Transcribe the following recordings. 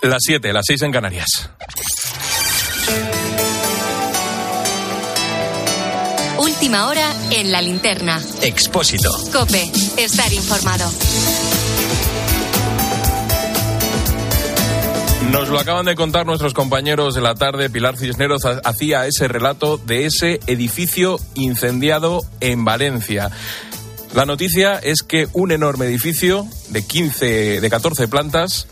Las 7, las 6 en Canarias. Última hora en la linterna. Expósito. Cope, estar informado. Nos lo acaban de contar nuestros compañeros de la tarde. Pilar Cisneros hacía ese relato de ese edificio incendiado en Valencia. La noticia es que un enorme edificio de 15, de 14 plantas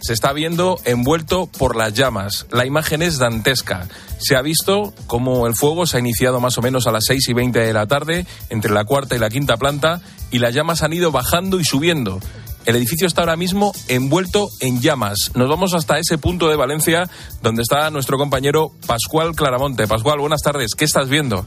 se está viendo envuelto por las llamas. La imagen es dantesca. Se ha visto cómo el fuego se ha iniciado más o menos a las 6 y 20 de la tarde, entre la cuarta y la quinta planta, y las llamas han ido bajando y subiendo. El edificio está ahora mismo envuelto en llamas. Nos vamos hasta ese punto de Valencia donde está nuestro compañero Pascual Claramonte. Pascual, buenas tardes. ¿Qué estás viendo?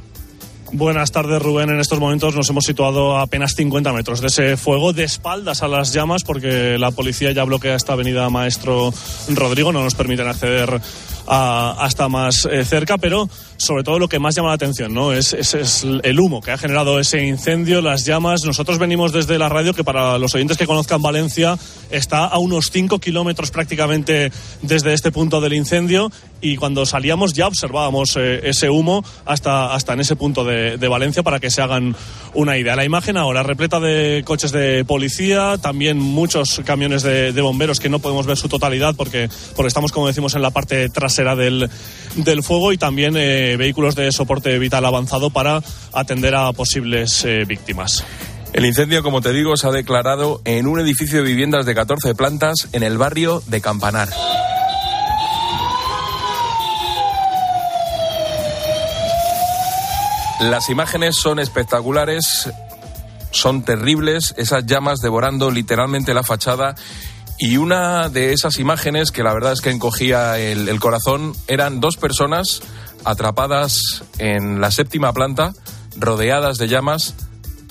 Buenas tardes, Rubén. En estos momentos nos hemos situado a apenas 50 metros de ese fuego, de espaldas a las llamas, porque la policía ya bloquea esta avenida Maestro Rodrigo, no nos permiten acceder hasta más eh, cerca, pero sobre todo lo que más llama la atención ¿no? Es, es, el humo que ha generado ese incendio, las llamas. Nosotros venimos desde la radio, que para los oyentes que conozcan Valencia está a unos 5 kilómetros prácticamente desde este punto del incendio y cuando salíamos ya observábamos eh, ese humo hasta, hasta en ese punto de, Valencia para que se hagan una idea. La imagen ahora repleta de coches de policía, también muchos camiones de, de bomberos que no podemos ver su totalidad porque, porque estamos, como decimos, en la parte trasera del, del fuego y también eh, vehículos de soporte vital avanzado para atender a posibles eh, víctimas. El incendio, como te digo, se ha declarado en un edificio de viviendas de 14 plantas en el barrio de Campanar. Las imágenes son espectaculares, son terribles, esas llamas devorando literalmente la fachada. Y una de esas imágenes que la verdad es que encogía el, el corazón eran dos personas atrapadas en la séptima planta, rodeadas de llamas,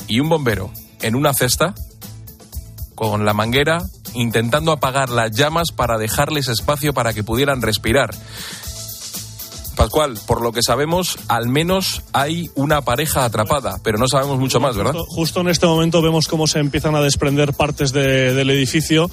y un bombero en una cesta con la manguera intentando apagar las llamas para dejarles espacio para que pudieran respirar. Pascual, por lo que sabemos, al menos hay una pareja atrapada, pero no sabemos mucho más, ¿verdad? Justo, en este momento vemos cómo se empiezan a desprender partes del edificio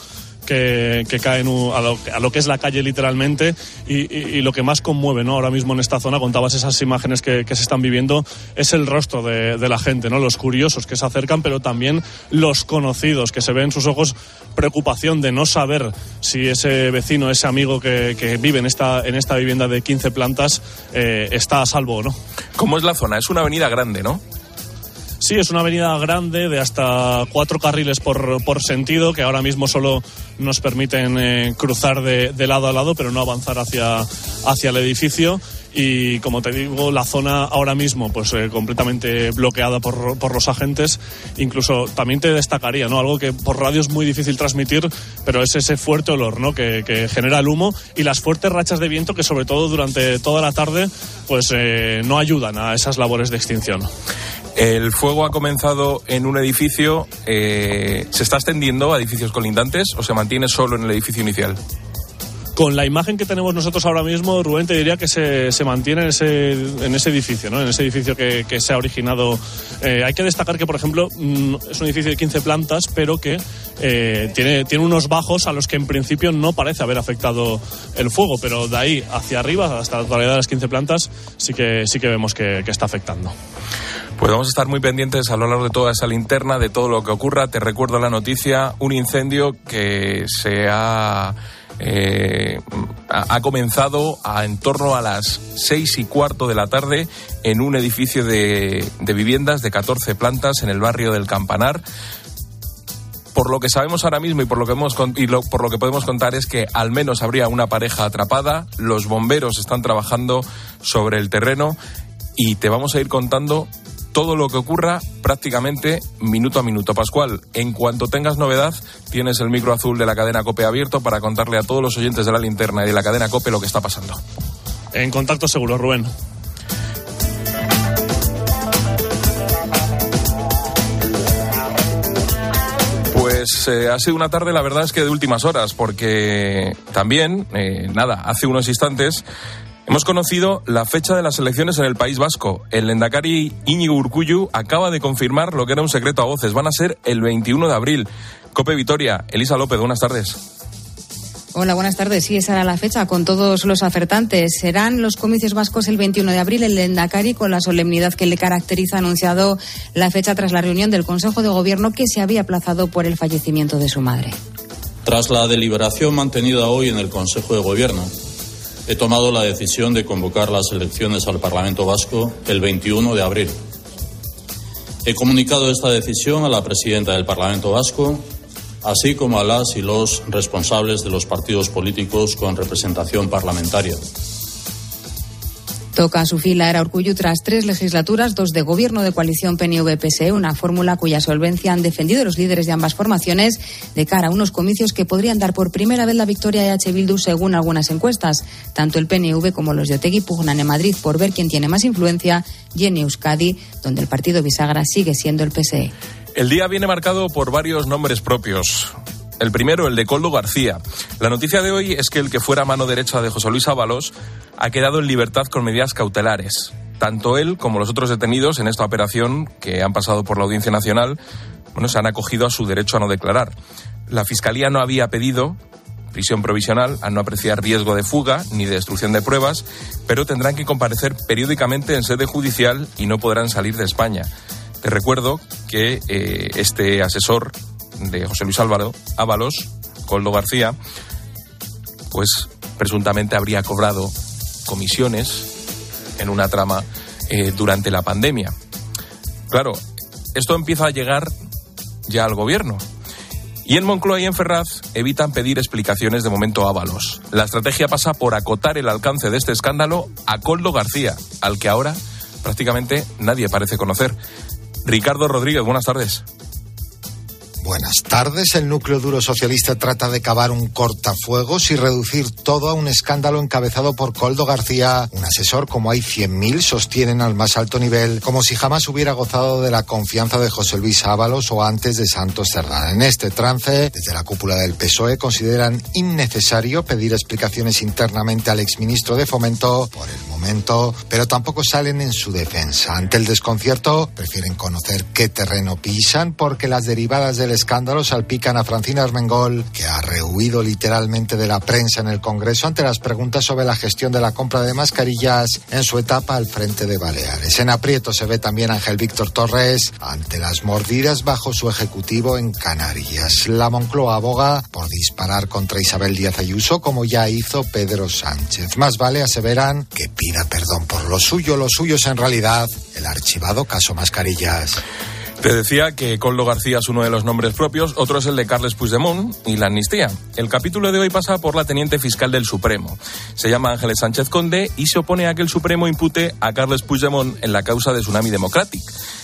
que, caen a lo, que es la calle literalmente y, lo que más conmueve ¿no? ahora mismo en esta zona, contabas esas imágenes que, se están viviendo, es el rostro de, la gente, ¿no? los curiosos que se acercan, pero también los conocidos, que se ven en sus ojos preocupación de no saber si ese vecino, ese amigo que, vive en esta, en esta vivienda de 15 plantas eh, está a salvo o no. ¿Cómo es la zona? Es una avenida grande, ¿no? Sí, es una avenida grande de hasta cuatro carriles por, por sentido que ahora mismo solo nos permiten eh, cruzar de, de, lado a lado, pero no avanzar hacia, hacia el edificio. Y como te digo, la zona ahora mismo, pues eh, completamente bloqueada por, por, los agentes. Incluso también te destacaría, ¿no? Algo que por radio es muy difícil transmitir, pero es ese fuerte olor, ¿no? Que, que genera el humo y las fuertes rachas de viento que, sobre todo durante toda la tarde, pues eh, no ayudan a esas labores de extinción. El fuego ha comenzado en un edificio, eh, ¿se está extendiendo a edificios colindantes o se mantiene solo en el edificio inicial? Con la imagen que tenemos nosotros ahora mismo, Rubén, te diría que se, mantiene en ese, edificio, ¿no? en ese edificio que, se ha originado. Eh, hay que destacar que, por ejemplo, mm, es un edificio de 15 plantas, pero que eh, tiene, tiene unos bajos a los que en principio no parece haber afectado el fuego, pero de ahí hacia arriba, hasta la totalidad de las 15 plantas, sí que, sí que vemos que, que está afectando. Pues vamos a estar muy pendientes a lo largo de toda esa linterna, de todo lo que ocurra. Te recuerdo la noticia, un incendio que se ha, eh, ha comenzado a, en torno a las seis y cuarto de la tarde en un edificio de, de viviendas de 14 plantas en el barrio del Campanar. Por lo que sabemos ahora mismo y por lo que hemos y por lo que podemos contar es que al menos habría una pareja atrapada, los bomberos están trabajando sobre el terreno y te vamos a ir contando todo lo que ocurra prácticamente minuto a minuto. Pascual, en cuanto tengas novedad, tienes el micro azul de la cadena COPE abierto para contarle a todos los oyentes de la linterna y de la cadena COPE lo que está pasando. En contacto seguro, Rubén. Pues eh, ha sido una tarde, la verdad es que de últimas horas, porque también, eh, nada, hace unos instantes Hemos conocido la fecha de las elecciones en el País Vasco. El Lendakari Íñigo Urcuyu acaba de confirmar lo que era un secreto a voces. Van a ser el 21 de abril. Cope Vitoria, Elisa López, buenas tardes. Hola, buenas tardes. Sí, esa era la fecha con todos los acertantes. Serán los comicios vascos el 21 de abril. El Lendakari, con la solemnidad que le caracteriza, ha anunciado la fecha tras la reunión del Consejo de Gobierno que se había aplazado por el fallecimiento de su madre. Tras la deliberación mantenida hoy en el Consejo de Gobierno, he tomado la decisión de convocar las elecciones al Parlamento Vasco el 21 de abril. He comunicado esta decisión a la presidenta del Parlamento Vasco, así como a las y los responsables de los partidos políticos con representación parlamentaria. Toca a su fila era Urcuyu tras tres legislaturas, dos de gobierno de coalición PNV-PSE, una fórmula cuya solvencia han defendido los líderes de ambas formaciones de cara a unos comicios que podrían dar por primera vez la victoria a H. Bildu según algunas encuestas. Tanto el PNV como los de Otegui pugnan en Madrid por ver quién tiene más influencia y en Euskadi, donde el partido bisagra sigue siendo el PSE. El día viene marcado por varios nombres propios. El primero, el de Coldo García. La noticia de hoy es que el que fuera mano derecha de José Luis Ábalos ha quedado en libertad con medidas cautelares. Tanto él como los otros detenidos en esta operación que han pasado por la Audiencia Nacional, bueno, se han acogido a su derecho a no declarar. La Fiscalía no había pedido prisión provisional a no apreciar riesgo de fuga ni de destrucción de pruebas, pero tendrán que comparecer periódicamente en sede judicial y no podrán salir de España. Te recuerdo que eh, este asesor de José Luis Álvaro, Ábalos, Coldo García, pues presuntamente habría cobrado comisiones en una trama eh, durante la pandemia. Claro, esto empieza a llegar ya al gobierno. Y en Moncloa y en Ferraz evitan pedir explicaciones de momento a Ábalos. La estrategia pasa por acotar el alcance de este escándalo a Coldo García, al que ahora prácticamente nadie parece conocer. Ricardo Rodríguez, buenas tardes. Buenas tardes. El núcleo duro socialista trata de cavar un cortafuegos y reducir todo a un escándalo encabezado por Coldo García, un asesor como hay 100.000 sostienen al más alto nivel, como si jamás hubiera gozado de la confianza de José Luis Ábalos o antes de Santos Cerdán. En este trance, desde la cúpula del PSOE consideran innecesario pedir explicaciones internamente al exministro de Fomento por el momento, pero tampoco salen en su defensa. Ante el desconcierto, prefieren conocer qué terreno pisan porque las derivadas del escándalo salpican a Francina Armengol, que ha rehuido literalmente de la prensa en el Congreso ante las preguntas sobre la gestión de la compra de mascarillas en su etapa al frente de Baleares. En aprieto se ve también Ángel Víctor Torres ante las mordidas bajo su ejecutivo en Canarias. La Moncloa aboga por disparar contra Isabel Díaz Ayuso como ya hizo Pedro Sánchez. Más vale aseveran que pida perdón por lo suyo. Lo suyo es en realidad el archivado caso mascarillas. Te decía que Coldo García es uno de los nombres propios, otro es el de Carles Puigdemont y la amnistía. El capítulo de hoy pasa por la teniente fiscal del Supremo. Se llama Ángeles Sánchez Conde y se opone a que el Supremo impute a Carles Puigdemont en la causa de Tsunami Democratic.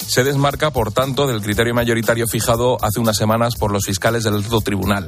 Se desmarca, por tanto, del criterio mayoritario fijado hace unas semanas por los fiscales del alto tribunal.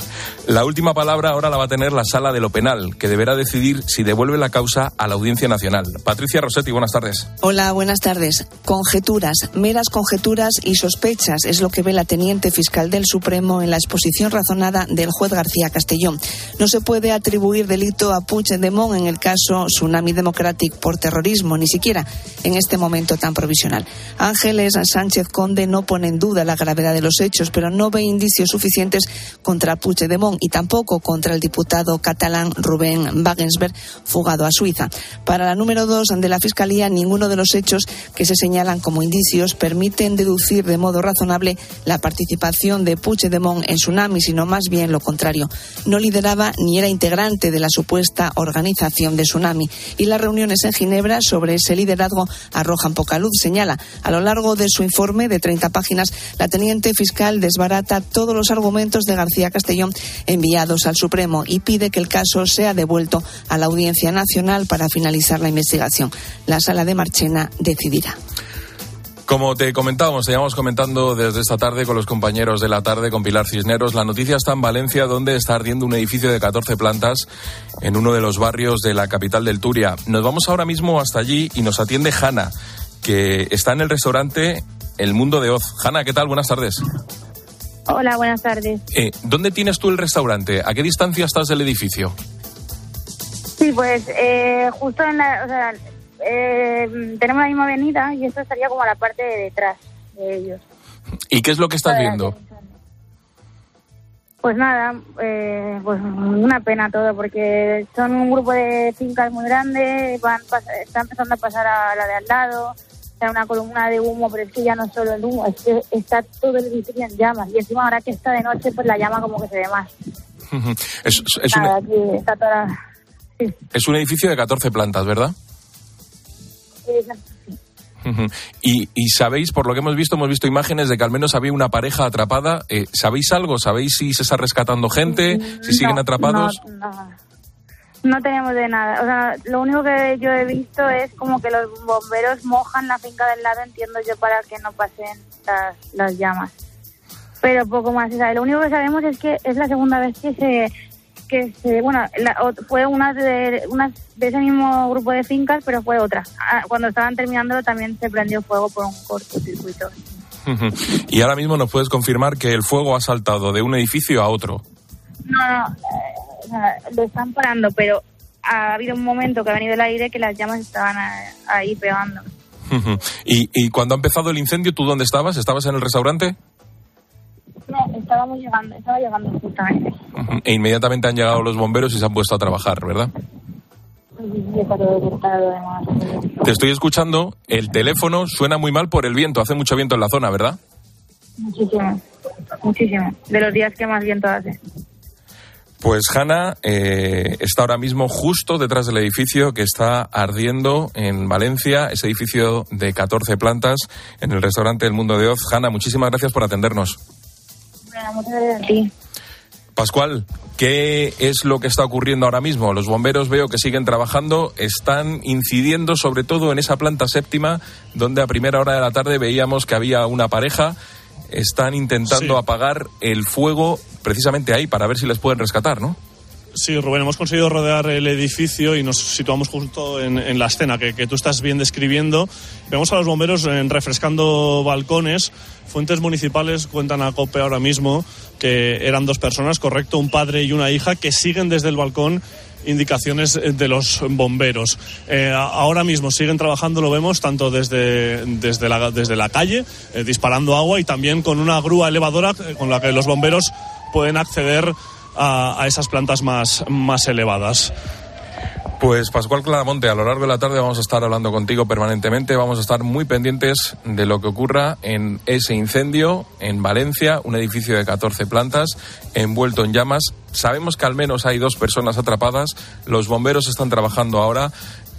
La última palabra ahora la va a tener la sala de lo penal, que deberá decidir si devuelve la causa a la Audiencia Nacional. Patricia Rossetti, buenas tardes. Hola, buenas tardes. Conjeturas, meras conjeturas y sospechas es lo que ve la teniente fiscal del Supremo en la exposición razonada del juez García Castellón. No se puede atribuir delito a Puigdemont en el caso Tsunami Democratic por terrorismo, ni siquiera en este momento tan provisional. Ángeles Sánchez Conde no pone en duda la gravedad de los hechos, pero no ve indicios suficientes contra Puigdemont y tampoco contra el diputado catalán Rubén Wagensberg, fugado a Suiza. Para la número dos de la Fiscalía, ninguno de los hechos que se señalan como indicios permiten deducir de modo razonable la participación de Puigdemont en Tsunami, sino más bien lo contrario. No lideraba ni era integrante de la supuesta organización de Tsunami. Y las reuniones en Ginebra sobre ese liderazgo arrojan poca luz. Señala, a lo largo de su informe de 30 páginas, la teniente fiscal desbarata todos los argumentos de García Castellón enviados al Supremo y pide que el caso sea devuelto a la Audiencia Nacional para finalizar la investigación. La sala de Marchena decidirá. Como te comentábamos, seguimos comentando desde esta tarde con los compañeros de la tarde, con Pilar Cisneros. La noticia está en Valencia, donde está ardiendo un edificio de 14 plantas en uno de los barrios de la capital del Turia. Nos vamos ahora mismo hasta allí y nos atiende Hanna, que está en el restaurante El Mundo de Oz. Hanna, ¿qué tal? Buenas tardes. Hola, buenas tardes. Eh, ¿Dónde tienes tú el restaurante? ¿A qué distancia estás del edificio? Sí, pues eh, justo en la... O sea, eh, tenemos la misma avenida y esto estaría como a la parte de detrás de ellos. ¿Y qué es lo que estás viendo? Pues nada, eh, pues una pena todo, porque son un grupo de fincas muy grande, van está empezando a pasar a la de al lado, está una columna de humo, pero es que ya no solo el humo, es que está todo el edificio en llamas, y encima ahora que está de noche, pues la llama como que se ve más. es, es un edificio de 14 plantas, ¿verdad? Y, y, sabéis, por lo que hemos visto, hemos visto imágenes de que al menos había una pareja atrapada. Eh, ¿Sabéis algo? ¿Sabéis si se está rescatando gente? ¿Si siguen atrapados? No, no, tenemos de nada. O sea, lo único que yo he visto es como que los bomberos mojan la finca del lado, entiendo yo, para que no pasen las, las llamas. Pero poco más. O sea, lo único que sabemos es que es la segunda vez que se que se, bueno, fue una de, una de ese mismo grupo de fincas, pero fue otra. Ah, cuando estaban terminándolo también se prendió fuego por un cortocircuito. y ahora mismo nos puedes confirmar que el fuego ha saltado de un edificio a otro. No, no, eh, lo están parando, pero ha habido un momento que ha venido el aire que las llamas estaban ahí pegando. ¿Y, ¿Y cuando ha empezado el incendio, tú dónde estabas? ¿Estabas en el restaurante? No, estábamos llegando, estaba llegando justamente. E inmediatamente han llegado los bomberos y se han puesto a trabajar, ¿verdad? Te estoy escuchando, el teléfono suena muy mal por el viento, hace mucho viento en la zona, ¿verdad? Muchísimo, muchísimo. De los días que más viento hace. Pues Hanna eh, está ahora mismo justo detrás del edificio que está ardiendo en Valencia, ese edificio de 14 plantas en el restaurante El Mundo de Oz. Hanna, muchísimas gracias por atendernos. Pascual, ¿qué es lo que está ocurriendo ahora mismo? Los bomberos veo que siguen trabajando, están incidiendo sobre todo en esa planta séptima, donde a primera hora de la tarde veíamos que había una pareja. Están intentando apagar el fuego precisamente ahí para ver si les pueden rescatar, ¿no? Sí, Rubén, hemos conseguido rodear el edificio y nos situamos justo en, la escena que, tú estás bien describiendo. Vemos a los bomberos refrescando balcones. Fuentes municipales cuentan a COPE ahora mismo que eran dos personas, correcto, un padre y una hija, que siguen desde el balcón indicaciones de los bomberos. Eh, ahora mismo siguen trabajando, lo vemos, tanto desde, desde, la, desde la calle, eh, disparando agua y también con una grúa elevadora eh, con la que los bomberos pueden acceder a, esas plantas más, más elevadas. Pues Pascual Claramonte, a lo largo de la tarde vamos a estar hablando contigo permanentemente, vamos a estar muy pendientes de lo que ocurra en ese incendio en Valencia, un edificio de 14 plantas envuelto en llamas. Sabemos que al menos hay dos personas atrapadas, los bomberos están trabajando ahora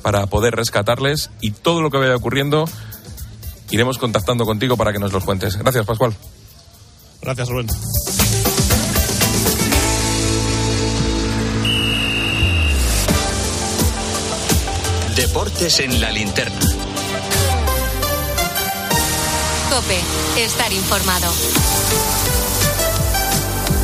para poder rescatarles y todo lo que vaya ocurriendo iremos contactando contigo para que nos los cuentes. Gracias, Pascual. Gracias, Rubén. Deportes en la linterna. Cope, estar informado.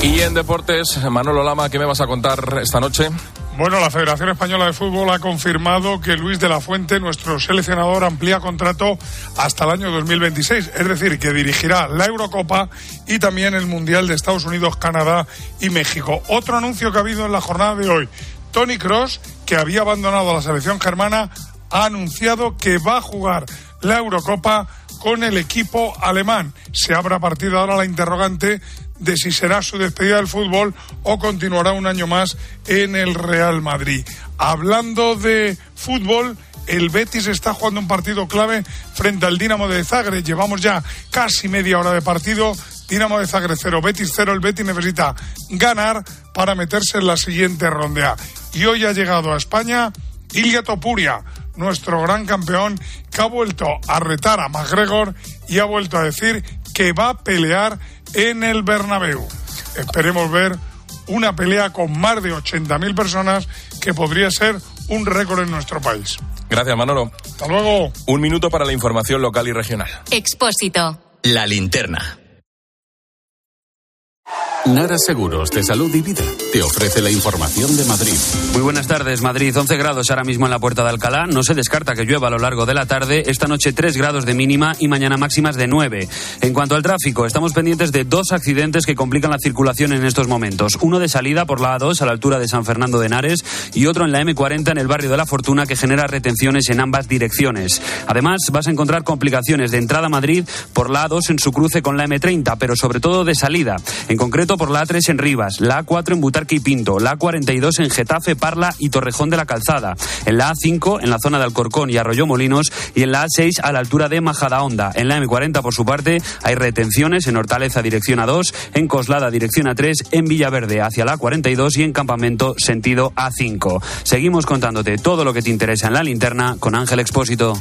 Y en deportes, Manolo Lama, ¿qué me vas a contar esta noche? Bueno, la Federación Española de Fútbol ha confirmado que Luis de la Fuente, nuestro seleccionador, amplía contrato hasta el año 2026. Es decir, que dirigirá la Eurocopa y también el Mundial de Estados Unidos, Canadá y México. Otro anuncio que ha habido en la jornada de hoy. Tony Cross, que había abandonado la selección germana, ha anunciado que va a jugar la Eurocopa con el equipo alemán. Se partir de ahora la interrogante de si será su despedida del fútbol o continuará un año más en el Real Madrid. Hablando de fútbol, el Betis está jugando un partido clave frente al Dinamo de Zagreb. Llevamos ya casi media hora de partido. Dinamo de Zagreb 0, Betis 0. El Betis necesita ganar para meterse en la siguiente ronda y hoy ha llegado a España Ilia Topuria, nuestro gran campeón, que ha vuelto a retar a McGregor y ha vuelto a decir que va a pelear en el Bernabéu. Esperemos ver una pelea con más de 80.000 personas que podría ser un récord en nuestro país. Gracias, Manolo. Hasta luego. Un minuto para la información local y regional. Expósito. La linterna. Nara Seguros de Salud y Vida te ofrece la información de Madrid. Muy buenas tardes, Madrid. 11 grados ahora mismo en la puerta de Alcalá. No se descarta que llueva a lo largo de la tarde. Esta noche 3 grados de mínima y mañana máximas de 9. En cuanto al tráfico, estamos pendientes de dos accidentes que complican la circulación en estos momentos. Uno de salida por la A2 a la altura de San Fernando de Henares y otro en la M40 en el barrio de la Fortuna que genera retenciones en ambas direcciones. Además, vas a encontrar complicaciones de entrada a Madrid por la A2 en su cruce con la M30, pero sobre todo de salida. En concreto, por la A3 en Rivas, la A4 en Butarque y Pinto, la A42 en Getafe, Parla y Torrejón de la Calzada, en la A5 en la zona de Alcorcón y Arroyo Molinos y en la A6 a la altura de Majadahonda. En la M40, por su parte, hay retenciones en Hortaleza dirección A2, en Coslada dirección A3, en Villaverde hacia la A42 y en Campamento sentido A5. Seguimos contándote todo lo que te interesa en la linterna con Ángel Expósito.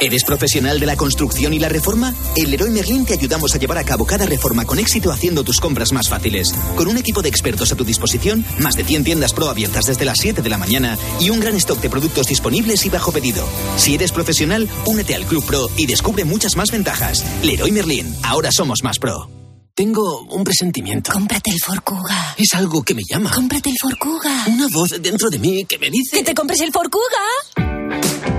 ¿Eres profesional de la construcción y la reforma? En Leroy Merlin te ayudamos a llevar a cabo cada reforma con éxito haciendo tus compras más fáciles. Con un equipo de expertos a tu disposición, más de 100 tiendas pro abiertas desde las 7 de la mañana y un gran stock de productos disponibles y bajo pedido. Si eres profesional, únete al Club Pro y descubre muchas más ventajas. Leroy Merlin, ahora somos más pro. Tengo un presentimiento. Cómprate el Ford Kuga. Es algo que me llama. Cómprate el Ford Kuga. Una voz dentro de mí que me dice... ¡Que te compres el Ford Kuga!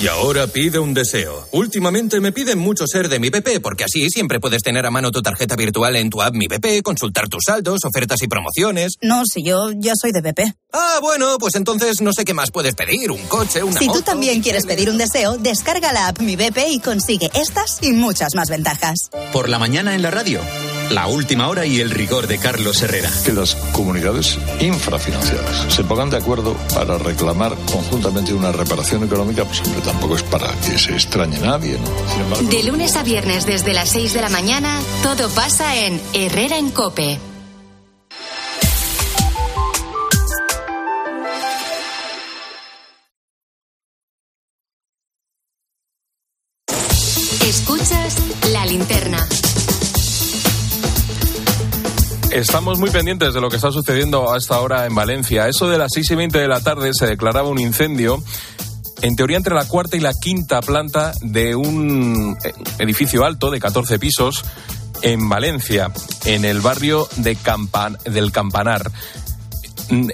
Y ahora pide un deseo. Últimamente me piden mucho ser de mi BP, porque así siempre puedes tener a mano tu tarjeta virtual en tu app Mi BP, consultar tus saldos, ofertas y promociones. No, si yo ya soy de BP. Ah, bueno, pues entonces no sé qué más puedes pedir, un coche, una Si moto. tú también quieres pedir un deseo, descarga la app Mi BP y consigue estas y muchas más ventajas. Por la mañana en la radio. La última hora y el rigor de Carlos Herrera. Que las comunidades infrafinanciadas se pongan de acuerdo para reclamar conjuntamente una reparación económica, pues hombre, tampoco es para que se extrañe nadie, ¿no? Sin embargo, De lunes a viernes desde las 6 de la mañana, todo pasa en Herrera en Cope. Escuchas la linterna. Estamos muy pendientes de lo que está sucediendo a esta hora en Valencia. Eso de las 6 y 20 de la tarde se declaraba un incendio, en teoría entre la cuarta y la quinta planta de un eh, edificio alto de 14 pisos en Valencia, en el barrio de Campan- del Campanar.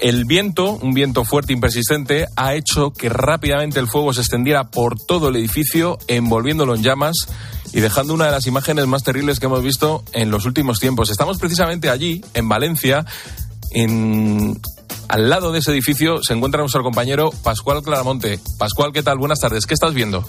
El viento, un viento fuerte y persistente, ha hecho que rápidamente el fuego se extendiera por todo el edificio, envolviéndolo en llamas y dejando una de las imágenes más terribles que hemos visto en los últimos tiempos. Estamos precisamente allí, en Valencia, en... al lado de ese edificio se encuentra nuestro compañero Pascual Claramonte. Pascual, ¿qué tal? Buenas tardes. ¿Qué estás viendo?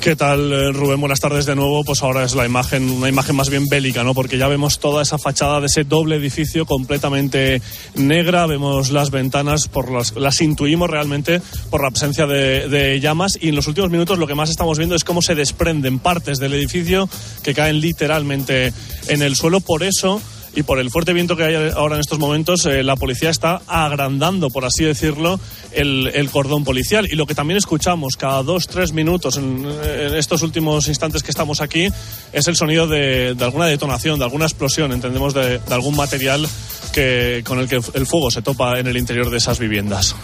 ¿Qué tal, eh, Rubén? Buenas tardes de nuevo. Pues ahora es la imagen, una imagen más bien bélica, ¿no? Porque ya vemos toda esa fachada de ese doble edificio completamente negra. Vemos las ventanas, por las, las intuimos realmente por la presencia de, de llamas. Y en los últimos minutos lo que más estamos viendo es cómo se desprenden partes del edificio que caen literalmente en el suelo. Por eso y por el fuerte viento que hay ahora en estos momentos, eh, la policía está agrandando, por así decirlo, el, el cordón policial. Y lo que también escuchamos cada dos, tres minutos en, estos últimos instantes que estamos aquí es el sonido de, de alguna detonación, de alguna explosión, entendemos, de, de algún material que, con el que el fuego se topa en el interior de esas viviendas.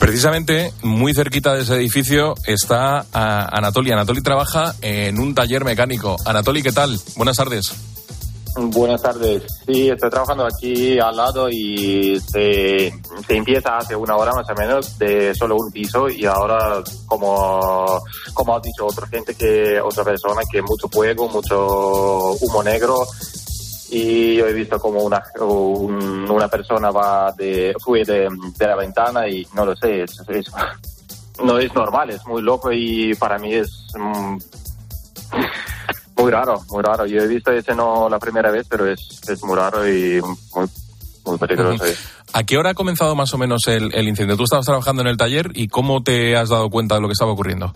Precisamente, muy cerquita de ese edificio está ah, Anatoly. Anatoly trabaja en un taller mecánico. Anatoly, ¿qué tal? Buenas tardes. Buenas tardes. Sí, estoy trabajando aquí al lado y se, se empieza hace una hora más o menos de solo un piso y ahora, como, como ha dicho otra gente, que otra persona, que mucho fuego, mucho humo negro y yo he visto como una, un- una persona va de, fue de, de la ventana y no lo sé, es, es- no es normal, es muy loco y para mí es mm, muy raro, muy raro. Yo he visto ese no la primera vez, pero es, es muy raro y muy, muy peligroso. ¿A qué hora ha comenzado más o menos el, el incendio? Tú estabas trabajando en el taller y ¿cómo te has dado cuenta de lo que estaba ocurriendo?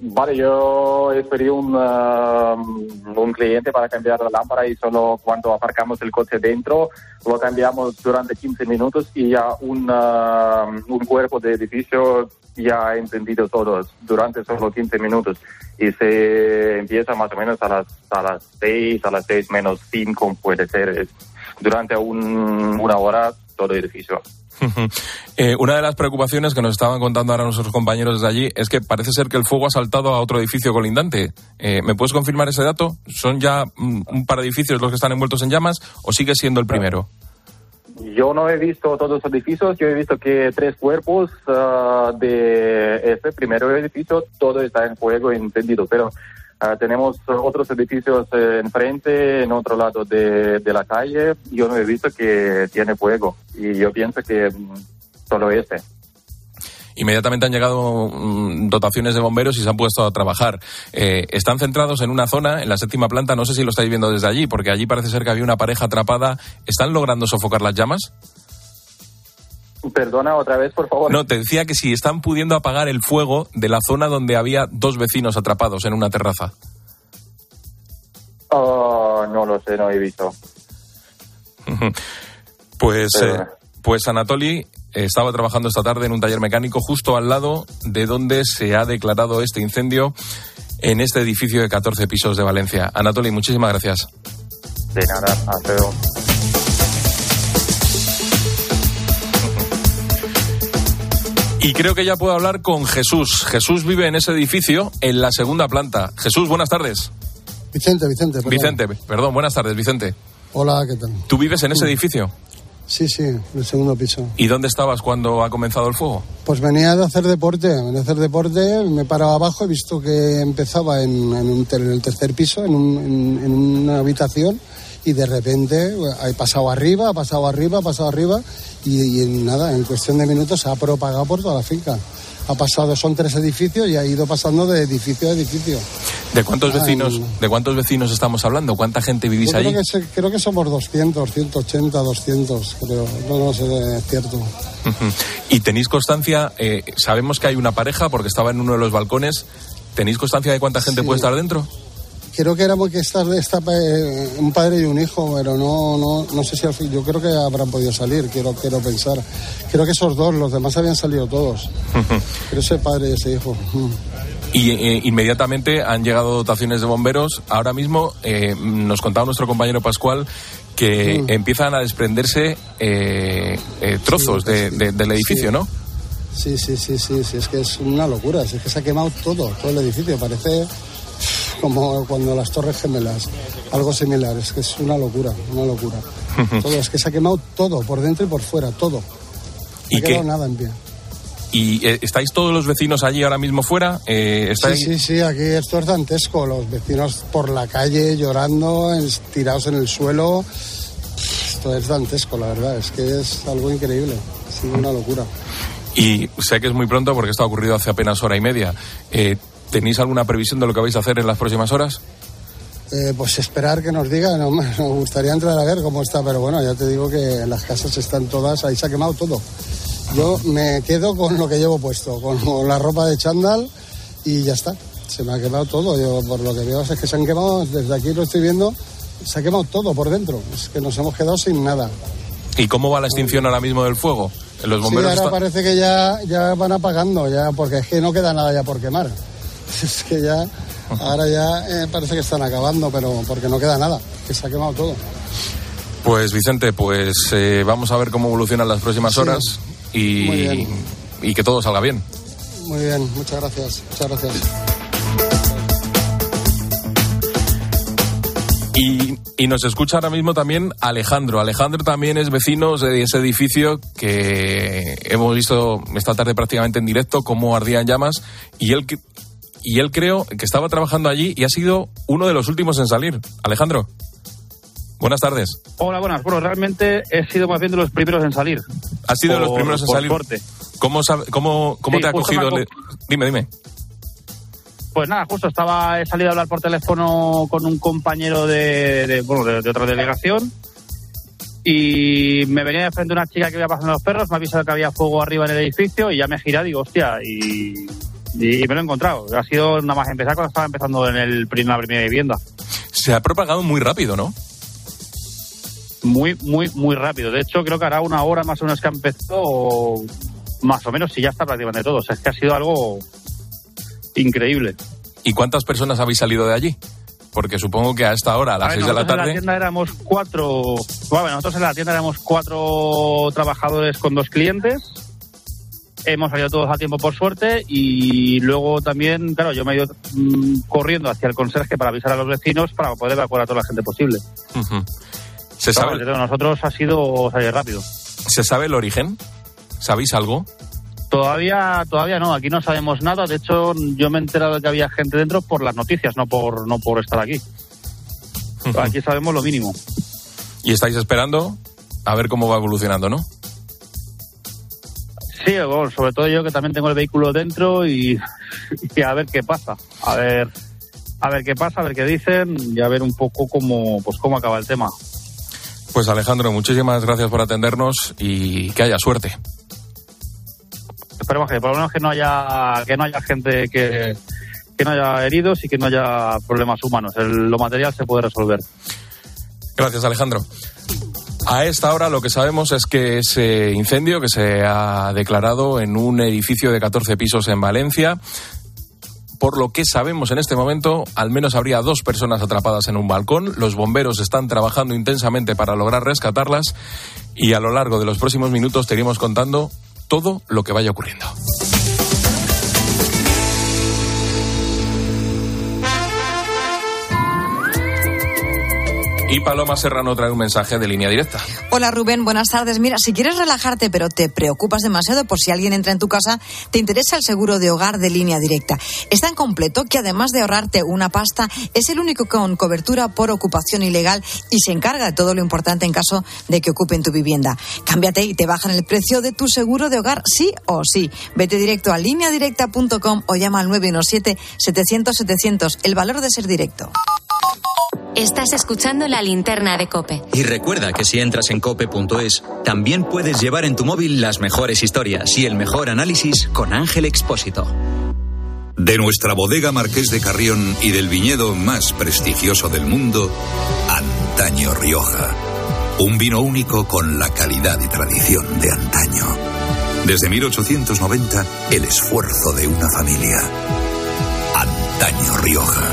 Vale, yo esperé un, ah, un cliente para cambiar la lámpara y solo cuando aparcamos el coche dentro lo cambiamos durante 15 minutos y ya un, ah, un cuerpo de edificio ya ha encendido todo durante solo 15 minutos y se empieza más o menos a las, a las 6, a las 6 menos 5 puede ser. Durante un- una hora todo el edificio. Eh, una de las preocupaciones que nos estaban contando ahora nuestros compañeros de allí es que parece ser que el fuego ha saltado a otro edificio colindante. Eh, ¿Me puedes confirmar ese dato? ¿Son ya mm, un par de edificios los que están envueltos en llamas o sigue siendo el primero? Yo no he visto todos los edificios, yo he visto que tres cuerpos ah, de este primer edificio, todo está en fuego encendido, pero ah, tenemos otros edificios eh, enfrente, en otro lado de, de la calle, yo no he visto que tiene fuego y yo pienso que mm, solo este. Inmediatamente han llegado mm, dotaciones de bomberos y se han puesto a trabajar. Eh, están centrados en una zona, en la séptima planta, no sé si lo estáis viendo desde allí, porque allí parece ser que había una pareja atrapada. ¿Están logrando sofocar las llamas? Perdona otra vez, por favor. No, te decía que si están pudiendo apagar el fuego de la zona donde había dos vecinos atrapados en una terraza. Ah, no lo sé, no he visto. Pues, eh, pues Anatoly eh, estaba trabajando esta tarde en un taller mecánico justo al lado de donde se ha declarado este incendio en este edificio de 14 pisos de Valencia. Anatoly, muchísimas gracias. De nada, hasta luego. Y creo que ya puedo hablar con Jesús. Jesús vive en ese edificio, en la segunda planta. Jesús, buenas tardes. Vicente, Vicente. perdón. Vicente, perdón, buenas tardes, Vicente. Hola, ¿qué tal? ¿Tú vives en ese edificio? Sí, sí, en el segundo piso. ¿Y dónde estabas cuando ha comenzado el fuego? Pues venía de hacer deporte, venía de hacer deporte, me he parado abajo, he visto que empezaba en, en un ter- en el tercer piso, en, un- en- una habitación, y de repente ha pasado arriba, ha pasado arriba, ha pasado arriba, y, y nada, en cuestión de minutos se ha propagado por toda la finca. Ha pasado, son tres edificios y ha ido pasando de edificio a edificio. ¿De cuántos vecinos, no. de cuántos vecinos estamos hablando? ¿Cuánta gente vivís Yo allí? creo que, creo que somos 200, 180, 200, creo. No, no sé, es cierto. Y tenéis constancia, eh, sabemos que hay una pareja porque estaba en uno de los balcones. ¿Tenéis constancia de cuánta gente Sí. puede estar dentro? Creo que éramos que estar esta, eh, un padre y un hijo, pero no, no, no sé si al fin, yo creo que habrán podido salir, quiero, quiero pensar. Creo que esos dos, los demás habían salido todos. Pero ese padre y ese hijo. mm. Y eh, inmediatamente han llegado dotaciones de bomberos. Ahora mismo eh, nos contaba nuestro compañero Pascual que Mm. empiezan a desprenderse eh, trozos de- de- del edificio, Sí. ¿no? Sí, sí, sí, sí, sí, es que es una locura, es que se ha quemado todo, todo el edificio, parece como cuando las torres gemelas, algo similar, es que es una locura, una locura. Todo, es que se ha quemado todo, por dentro y por fuera, todo. No ¿Y ha qué? quedado nada en pie. ¿Y eh, estáis todos los vecinos allí ahora mismo fuera? Eh, ¿estáis... Sí, sí, sí, aquí esto es dantesco. Los vecinos por la calle llorando, tirados en el suelo. Esto es dantesco, la verdad. Es que es algo increíble. Sí, una locura. Y sé que es muy pronto porque esto ha ocurrido hace apenas hora y media. Eh, ¿Tenéis alguna previsión de lo que vais a hacer en las próximas horas? Eh, pues esperar que nos diga. No, nos gustaría entrar a ver cómo está, pero bueno, ya te digo que las casas están todas, ahí se ha quemado todo. Yo me quedo con lo que llevo puesto, con, la ropa de chándal y ya está. Se me ha quemado todo. Yo por lo que veo es que se han quemado, desde aquí lo estoy viendo, se ha quemado todo por dentro. Es que nos hemos quedado sin nada. ¿Y cómo va la extinción ahora mismo del fuego? Los Sí, bomberos ahora están- parece que ya, ya van apagando, ya, porque es que no queda nada ya por quemar. Es que ya, ahora ya eh, parece que están acabando, pero porque no queda nada, que se ha quemado todo. Pues Vicente, pues eh, vamos a ver cómo evolucionan las próximas Sí. horas y, y que todo salga bien. Muy bien, muchas gracias, muchas gracias. Y, y nos escucha ahora mismo también Alejandro. Alejandro también es vecino de ese edificio que hemos visto esta tarde prácticamente en directo cómo ardía en llamas y él, que- y él creo que estaba trabajando allí y ha sido uno de los últimos en salir. Alejandro, buenas tardes. Hola, buenas. Bueno, realmente he sido más bien de los primeros en salir. Has sido de los primeros en salir. ¿Cómo, cómo, cómo Sí, te ha me cogido? Dime, dime. Pues nada, justo estaba, he salido a hablar por teléfono con un compañero de, de, bueno, de, de otra delegación y me venía de frente una chica que iba pasando los perros, me ha avisado que había fuego arriba en el edificio y ya me he girado y digo, hostia, y, y me lo he encontrado. Ha sido nada más empezar cuando estaba empezando en el, prim- la primera vivienda. Se ha propagado muy rápido, ¿no? Muy, muy, muy rápido. De hecho, creo que hará una hora más o menos que ha empezado, más o menos, si ya está prácticamente todo. O sea, es que ha sido algo increíble. ¿Y cuántas personas habéis salido de allí? Porque supongo que a esta hora, a las A ver, 6 de la nosotros En la tarde. tienda éramos cuatro. Bueno, nosotros en la tienda éramos cuatro trabajadores con dos clientes. Hemos salido todos a tiempo por suerte y luego también, claro, yo me he ido mm, corriendo hacia el conserje para avisar a los vecinos para poder evacuar a toda la gente posible. ¿Se Pero sabe, nosotros ha sido salir rápido. ¿Se sabe el origen? ¿Sabéis algo? Todavía, todavía no, aquí no sabemos nada. De hecho, yo me he enterado de que había gente dentro por las noticias, no por, no por estar aquí. Aquí sabemos lo mínimo. Y estáis esperando a ver cómo va evolucionando, ¿no? Sí, bueno, sobre todo yo que también tengo el vehículo dentro y, y a ver qué pasa. A ver, a ver qué pasa, a ver qué dicen y a ver un poco cómo, pues cómo acaba el tema. Pues Alejandro, muchísimas gracias por atendernos y que haya suerte. Esperemos que por lo menos que no haya, que no haya gente que, que no haya heridos y que no haya problemas humanos. El- lo material se puede resolver. Gracias, Alejandro. A esta hora lo que sabemos es que ese incendio que se ha declarado en un edificio de 14 pisos en Valencia, por lo que sabemos en este momento, al menos habría dos personas atrapadas en un balcón. Los bomberos están trabajando intensamente para lograr rescatarlas y a lo largo de los próximos minutos te iremos contando todo lo que vaya ocurriendo. Y Paloma Serrano trae un mensaje de línea directa. Hola Rubén, buenas tardes. Mira, si quieres relajarte pero te preocupas demasiado por si alguien entra en tu casa, te interesa el seguro de hogar de línea directa. Es tan completo que además de ahorrarte una pasta, es el único con cobertura por ocupación ilegal y se encarga de todo lo importante en caso de que ocupen tu vivienda. Cámbiate y te bajan el precio de tu seguro de hogar sí o sí. Vete directo a lineadirecta.com o llama al 917-700-700. El valor de ser directo. Estás escuchando la linterna de Cope. Y recuerda que si entras en cope.es, también puedes llevar en tu móvil las mejores historias y el mejor análisis con Ángel Expósito. De nuestra bodega Marqués de Carrión y del viñedo más prestigioso del mundo, Antaño Rioja. Un vino único con la calidad y tradición de antaño. Desde 1890, el esfuerzo de una familia. Antaño Rioja.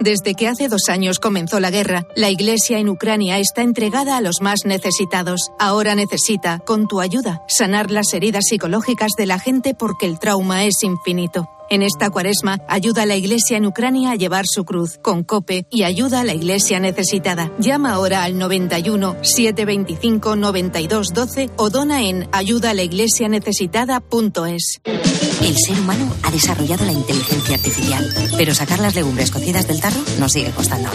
Desde que hace dos años comenzó la guerra, la Iglesia en Ucrania está entregada a los más necesitados. Ahora necesita, con tu ayuda, sanar las heridas psicológicas de la gente porque el trauma es infinito. En esta cuaresma, ayuda a la Iglesia en Ucrania a llevar su cruz con COPE y ayuda a la Iglesia necesitada. Llama ahora al 91 725 92 12 o dona en ayudalaiglesianecesitada.es. El ser humano ha desarrollado la inteligencia artificial, pero sacar las legumbres cocidas del tarro nos sigue costando.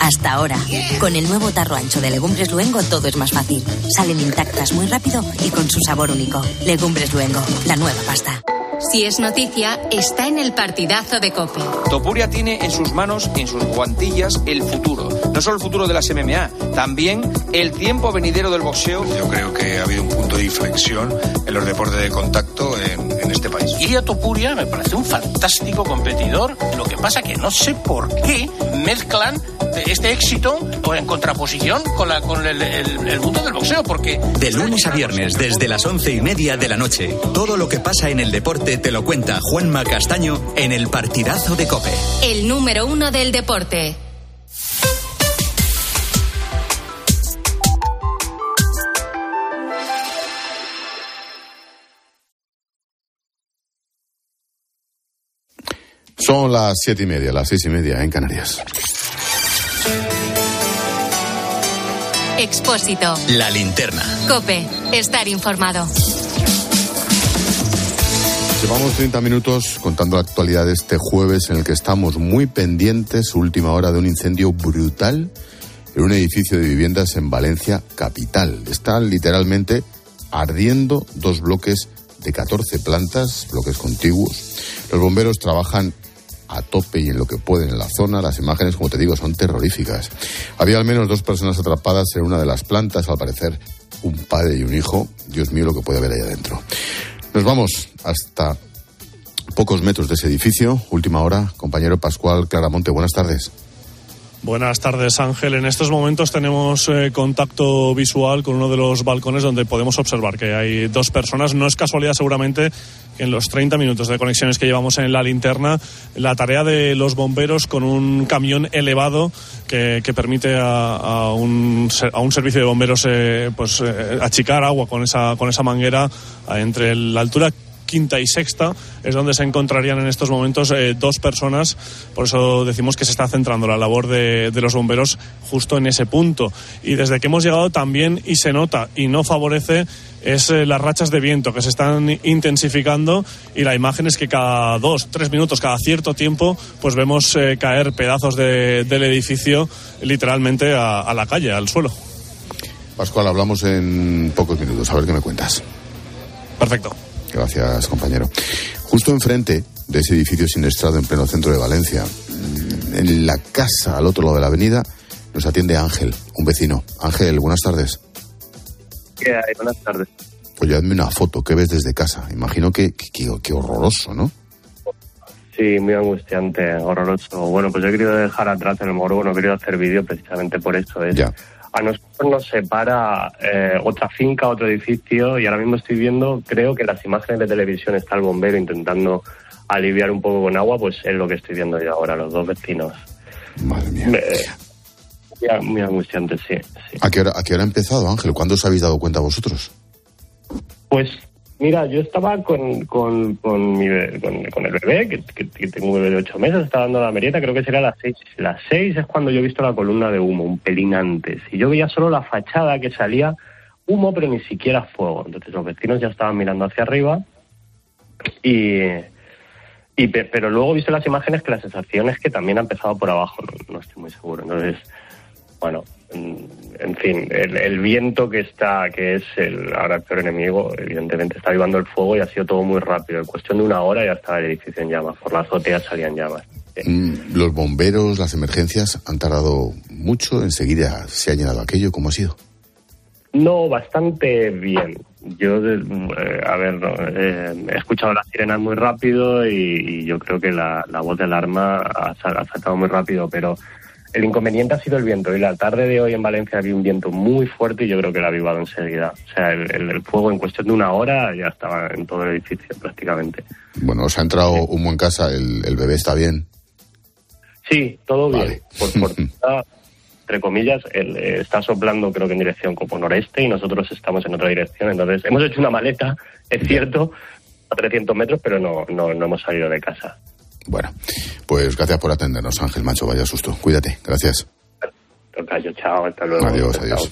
Hasta ahora, con el nuevo tarro ancho de Legumbres Luengo todo es más fácil. Salen intactas muy rápido y con su sabor único. Legumbres Luengo, la nueva pasta. Si es noticia, está en el partidazo de Cope. Topuria tiene en sus manos, en sus guantillas, el futuro. No solo el futuro de las MMA, también el tiempo venidero del boxeo. Yo creo que ha habido un punto de inflexión en los deportes de contacto en, en este país. Iria Topuria me parece un fantástico competidor. Lo que pasa que no sé por qué mezclan este éxito o en contraposición con, la, con el, el, el mundo del boxeo, porque... De lunes a viernes, desde las once y media de la noche, todo lo que pasa en el deporte te lo cuenta Juanma Castaño en el partidazo de Cope. El número uno del deporte. Son las siete y media, las seis y media en Canarias. Expósito. La linterna. Cope. Estar informado. Llevamos 30 minutos contando la actualidad de este jueves en el que estamos muy pendientes, última hora, de un incendio brutal en un edificio de viviendas en Valencia, capital. Están literalmente ardiendo dos bloques de 14 plantas, bloques contiguos. Los bomberos trabajan a tope y en lo que pueden en la zona. Las imágenes, como te digo, son terroríficas. Había al menos dos personas atrapadas en una de las plantas, al parecer un padre y un hijo. Dios mío, lo que puede haber ahí adentro. Nos vamos hasta pocos metros de ese edificio. Última hora, compañero Pascual Claramonte, buenas tardes. Buenas tardes, Ángel. En estos momentos tenemos eh, contacto visual con uno de los balcones donde podemos observar que hay dos personas. No es casualidad, seguramente, que en los 30 minutos de conexiones que llevamos en la linterna, la tarea de los bomberos con un camión elevado que, permite a, un, servicio de bomberos eh, pues, eh, achicar agua con esa, con esa manguera entre la altura quinta y sexta es donde se encontrarían en estos momentos eh, dos personas. Por eso decimos que se está centrando la labor de, de, los bomberos justo en ese punto. Y desde que hemos llegado también, y se nota y no favorece, es eh, las rachas de viento que se están intensificando y la imagen es que cada dos, tres minutos, cada cierto tiempo, pues vemos eh, caer pedazos de, del edificio literalmente a, a la calle, al suelo. Pascual, hablamos en pocos minutos. A ver qué me cuentas. Perfecto. Gracias, compañero. Justo enfrente de ese edificio siniestrado en pleno centro de Valencia, en la casa al otro lado de la avenida, nos atiende Ángel, un vecino. Ángel, buenas tardes. ¿Qué hay? Buenas tardes. Oye, hazme una foto. ¿Qué ves desde casa? Imagino que, que, que horroroso, ¿no? Sí, muy angustiante, horroroso. Bueno, pues yo he querido dejar atrás el morbo, no he querido hacer vídeo precisamente por eso. Es, ya. A nosotros nos separa eh, otra finca, otro edificio, y ahora mismo estoy viendo, creo que las imágenes de televisión está el bombero intentando aliviar un poco con agua, pues es lo que estoy viendo yo ahora, los dos vecinos. Madre mía. Eh, muy angustiante, sí, sí. ¿A qué, hora, ¿A qué hora ha empezado, Ángel? ¿Cuándo os habéis dado cuenta vosotros? Pues Mira, yo estaba con, con, con, mi, con, con el bebé, que, tengo un bebé de ocho meses, estaba dando la merienda, creo que será a las seis. Las seis es cuando yo he visto la columna de humo, un pelín antes. Y yo veía solo la fachada que salía humo, pero ni siquiera fuego. Entonces los vecinos ya estaban mirando hacia arriba. Y, y pero luego he visto las imágenes que la sensación es que también ha empezado por abajo, no estoy muy seguro. Entonces, bueno, en fin, el, el, viento que está, que es el ahora peor enemigo, evidentemente está avivando el fuego y ha sido todo muy rápido. En cuestión de una hora ya estaba el edificio en llamas, por la azotea salían llamas. Sí. Los bomberos, las emergencias han tardado mucho, enseguida se ha llenado aquello, ¿cómo ha sido? No, bastante bien. Yo, eh, a ver, eh, he escuchado las sirenas muy rápido y, y yo creo que la, la, voz de alarma ha, ha saltado muy rápido, pero el inconveniente ha sido el viento y la tarde de hoy en Valencia había un viento muy fuerte y yo creo que lo ha avivado enseguida. O sea, el, el, el, fuego en cuestión de una hora ya estaba en todo el edificio prácticamente. Bueno, os ha entrado humo en casa, el, el bebé está bien. Sí, todo vale. bien. Por fortuna, entre comillas, eh, está soplando creo que en dirección como noreste y nosotros estamos en otra dirección. Entonces, hemos hecho una maleta, es cierto, a 300 metros, pero no, no, no hemos salido de casa. Bueno, pues gracias por atendernos, Ángel Macho. Vaya susto. Cuídate. Gracias. Tocayo, chao. Hasta luego. Adiós, adiós.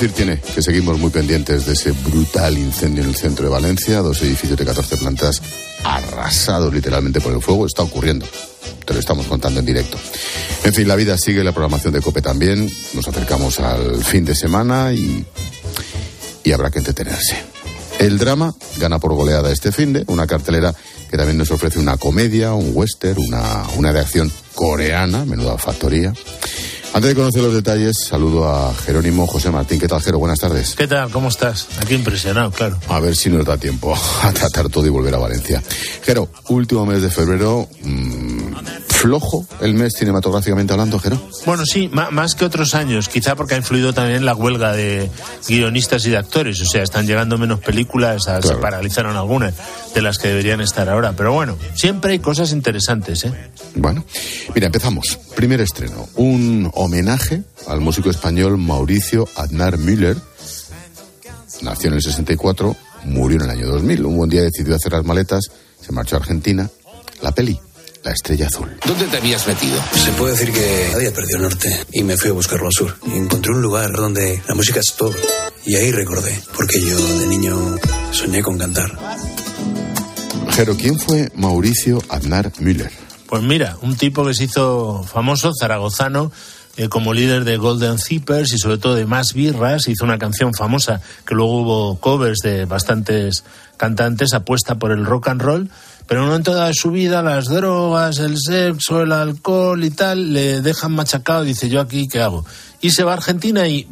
Decir tiene que seguimos muy pendientes de ese brutal incendio en el centro de Valencia, dos edificios de 14 plantas arrasados literalmente por el fuego, está ocurriendo. te lo estamos contando en directo. En fin, la vida sigue, la programación de COPE también. Nos acercamos al fin de semana y, y habrá que entretenerse. El drama gana por goleada este fin de una cartelera que también nos ofrece una comedia, un western, una, una de acción coreana, menuda factoría. Antes de conocer los detalles, saludo a Jerónimo José Martín. ¿Qué tal, Jero? Buenas tardes. ¿Qué tal? ¿Cómo estás? Aquí impresionado, claro. A ver si nos da tiempo a tratar todo y volver a Valencia. Jero, último mes de febrero, mmm, flojo el mes cinematográficamente hablando, Jero. Bueno, sí, más que otros años, quizá porque ha influido también la huelga de guionistas y de actores. O sea, están llegando menos películas, claro. se paralizaron algunas de las que deberían estar ahora. Pero bueno, siempre hay cosas interesantes, ¿eh? Bueno, mira, empezamos. Primer estreno, un homenaje al músico español Mauricio Aznar Müller. Nació en el 64, murió en el año 2000. Un buen día decidió hacer las maletas, se marchó a Argentina. La peli, La Estrella Azul. ¿Dónde te habías metido? Se puede decir que había perdido el norte y me fui a buscarlo al sur. Y encontré un lugar donde la música es todo. Y ahí recordé, porque yo de niño soñé con cantar. Pero ¿quién fue Mauricio Aznar Müller? Pues mira, un tipo que se hizo famoso, zaragozano, eh, como líder de Golden Zippers y sobre todo de Más Birras, hizo una canción famosa que luego hubo covers de bastantes cantantes, apuesta por el rock and roll, pero en un momento de su vida las drogas, el sexo, el alcohol y tal le dejan machacado dice yo aquí qué hago. Y se va a Argentina y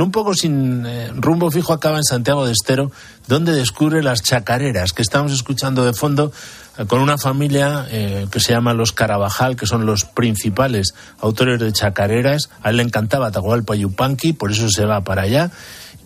un poco sin eh, rumbo fijo acaba en Santiago de Estero, donde descubre las chacareras que estamos escuchando de fondo eh, con una familia eh, que se llama los Carabajal, que son los principales autores de chacareras. A él le encantaba Atahualpa Yupanqui, por eso se va para allá.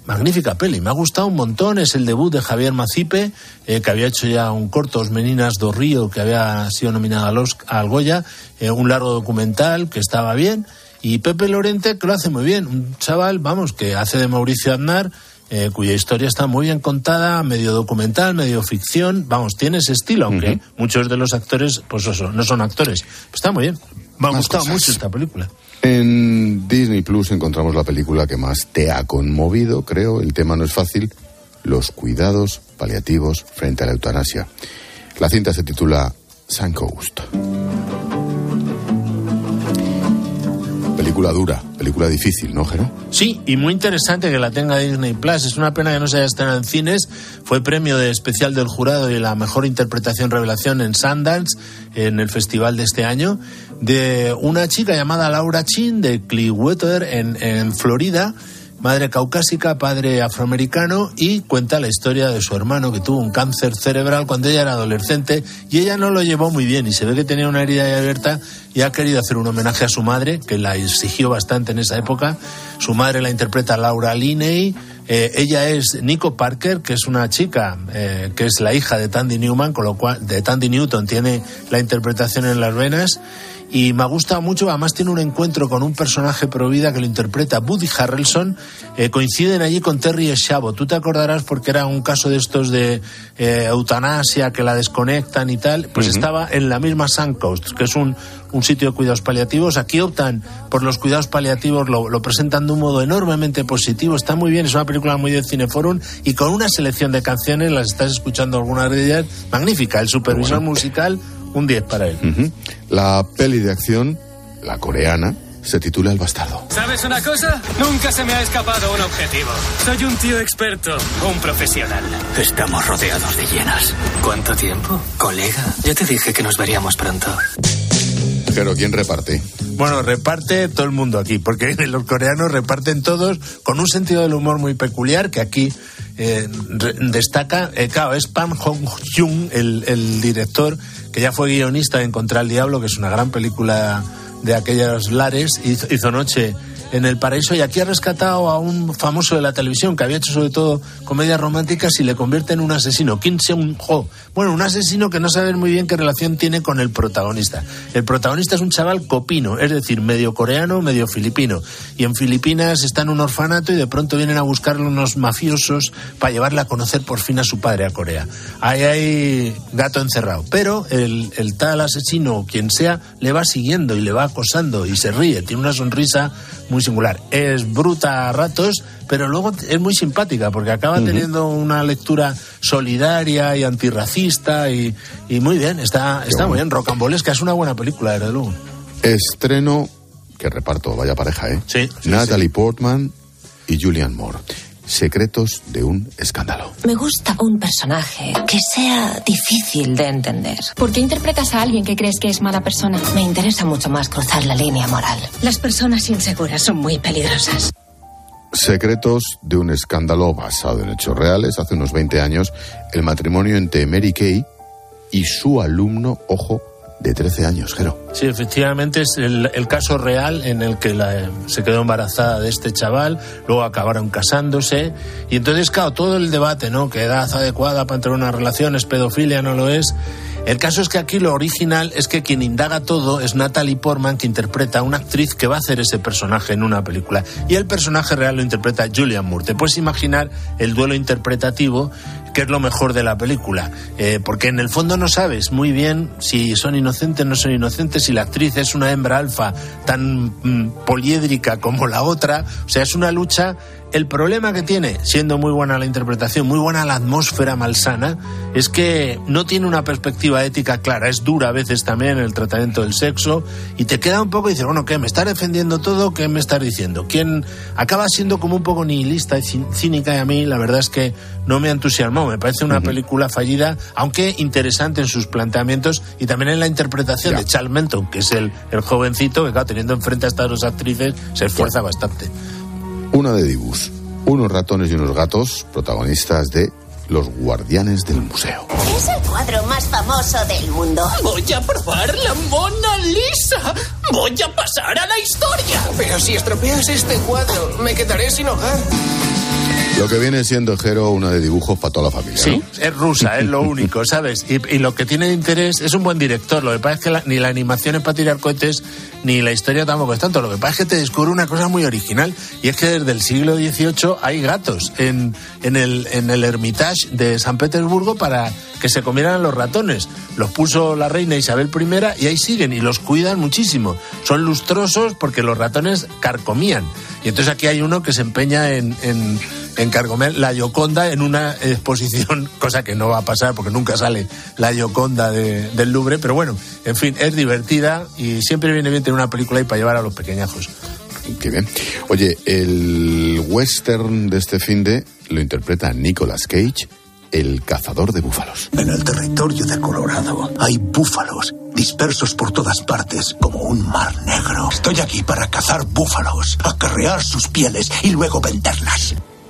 Magnífica peli, me ha gustado un montón. Es el debut de Javier Macipe, eh, que había hecho ya un corto, Os Meninas do Río, que había sido nominada al, Goya, eh, un largo documental que estaba bien. Y Pepe Lorente, que lo hace muy bien. Un chaval, vamos, que hace de Mauricio Aznar, eh, cuya historia está muy bien contada, medio documental, medio ficción. Vamos, tiene ese estilo, aunque uh -huh. muchos de los actores, pues eso, no son actores. está muy bien. Me ha gustado mucho esta película. En Disney Plus encontramos la película que más te ha conmovido, creo. El tema no es fácil. Los cuidados paliativos frente a la eutanasia. La cinta se titula Suncoast. Película dura, película difícil, ¿no, Jero? Sí, y muy interesante que la tenga Disney Plus. Es una pena que no se haya estrenado en cines. Fue premio de especial del jurado y la mejor interpretación revelación en Sundance, en el festival de este año, de una chica llamada Laura Chin de Clearwater en, en Florida. Madre caucásica, padre afroamericano y cuenta la historia de su hermano que tuvo un cáncer cerebral cuando ella era adolescente y ella no lo llevó muy bien y se ve que tenía una herida abierta y ha querido hacer un homenaje a su madre que la exigió bastante en esa época. Su madre la interpreta Laura Linney. Eh, ella es Nico Parker, que es una chica eh, que es la hija de Tandy Newman, con lo cual de Tandy Newton tiene la interpretación en las venas y me ha gustado mucho. Además, tiene un encuentro con un personaje pro vida que lo interpreta Woody Harrelson. Eh, coinciden allí con Terry Schavo. Tú te acordarás porque era un caso de estos de eh, eutanasia que la desconectan y tal. Pues uh -huh. estaba en la misma Suncoast, que es un, un sitio de cuidados paliativos. Aquí optan por los cuidados paliativos, lo, lo, presentan de un modo enormemente positivo. Está muy bien, es una película muy de Cineforum y con una selección de canciones, las estás escuchando algunas de ellas, magnífica. El supervisor musical un 10 para él. Uh -huh. La peli de acción, la coreana, se titula El Bastardo. ¿Sabes una cosa? Nunca se me ha escapado un objetivo. Soy un tío experto, un profesional. Estamos rodeados de hienas. ¿Cuánto tiempo? Colega, ya te dije que nos veríamos pronto. Pero ¿quién reparte? Bueno, reparte todo el mundo aquí, porque los coreanos reparten todos con un sentido del humor muy peculiar que aquí eh, destaca. Eh, claro, es Pam Hong-jung, el, el director, que ya fue guionista de Encontrar al Diablo, que es una gran película de aquellos lares, hizo Noche en el paraíso y aquí ha rescatado a un famoso de la televisión que había hecho sobre todo comedias románticas y le convierte en un asesino, Kim Seung-ho. Bueno, un asesino que no sabe muy bien qué relación tiene con el protagonista. El protagonista es un chaval copino, es decir, medio coreano, medio filipino. Y en Filipinas está en un orfanato y de pronto vienen a buscarle unos mafiosos para llevarle a conocer por fin a su padre a Corea. Ahí hay gato encerrado. Pero el, el tal asesino o quien sea le va siguiendo y le va acosando y se ríe. Tiene una sonrisa muy singular. Es bruta a ratos, pero luego es muy simpática porque acaba uh -huh. teniendo una lectura solidaria y antirracista y, y muy bien, está, está muy bien. Rocambolesca es una buena película, desde luego. Estreno, que reparto, vaya pareja, ¿eh? Sí. Natalie Portman y Julian Moore. Secretos de un escándalo. Me gusta un personaje que sea difícil de entender. ¿Por qué interpretas a alguien que crees que es mala persona? Me interesa mucho más cruzar la línea moral. Las personas inseguras son muy peligrosas. Secretos de un escándalo basado en hechos reales. Hace unos 20 años, el matrimonio entre Mary Kay y su alumno, ojo, de 13 años, Jero. Sí, efectivamente es el, el caso real en el que la- se quedó embarazada de este chaval, luego acabaron casándose y entonces, claro, todo el debate, ¿no? ¿Qué edad adecuada para entrar en una relación? ¿Es pedofilia? ¿No lo es? El caso es que aquí lo original es que quien indaga todo es Natalie Portman, que interpreta a una actriz que va a hacer ese personaje en una película. Y el personaje real lo interpreta Julian Moore. Te puedes imaginar el duelo interpretativo, que es lo mejor de la película. Eh, porque en el fondo no sabes muy bien si son inocentes, no son inocentes, si la actriz es una hembra alfa tan mm, poliédrica como la otra. O sea, es una lucha. El problema que tiene, siendo muy buena la interpretación, muy buena la atmósfera malsana, es que no tiene una perspectiva ética clara. Es dura a veces también el tratamiento del sexo y te queda un poco y dices, bueno, ¿qué? ¿Me estás defendiendo todo? ¿Qué me estás diciendo? ¿Quién acaba siendo como un poco nihilista y cínica y a mí la verdad es que no me ha entusiasmado. Me parece una película fallida, aunque interesante en sus planteamientos y también en la interpretación de Charles Menton, que es el, el jovencito que, claro, teniendo enfrente a estas dos actrices, se esfuerza bastante. Una de Dibus. Unos ratones y unos gatos, protagonistas de Los Guardianes del Museo. Es el cuadro más famoso del mundo. Voy a probar la Mona Lisa. Voy a pasar a la historia. Pero si estropeas este cuadro, me quedaré sin hogar. Lo que viene siendo Jero, una de dibujos para toda la familia. Sí, ¿no? es rusa, es lo único, ¿sabes? Y, y lo que tiene de interés es un buen director. Lo que pasa es que la- ni la animación es para tirar cohetes, ni la historia tampoco es tanto. Lo que pasa es que te descubre una cosa muy original, y es que desde el siglo XVIII hay gatos en, en, el, en el Hermitage de San Petersburgo para que se comieran a los ratones. Los puso la reina Isabel I y ahí siguen, y los cuidan muchísimo. Son lustrosos porque los ratones carcomían. Y entonces aquí hay uno que se empeña en, en, en carcomer la Gioconda en una exposición, cosa que no va a pasar porque nunca sale la Gioconda de- del Louvre, pero bueno, en fin, es divertida y siempre viene bien tener una película ahí para llevar a los pequeñajos. Qué bien. Oye, el western de este fin de lo interpreta Nicolas Cage, el cazador de búfalos. En el territorio de Colorado hay búfalos dispersos por todas partes como un mar negro. Estoy aquí para cazar búfalos, acarrear sus pieles y luego venderlas.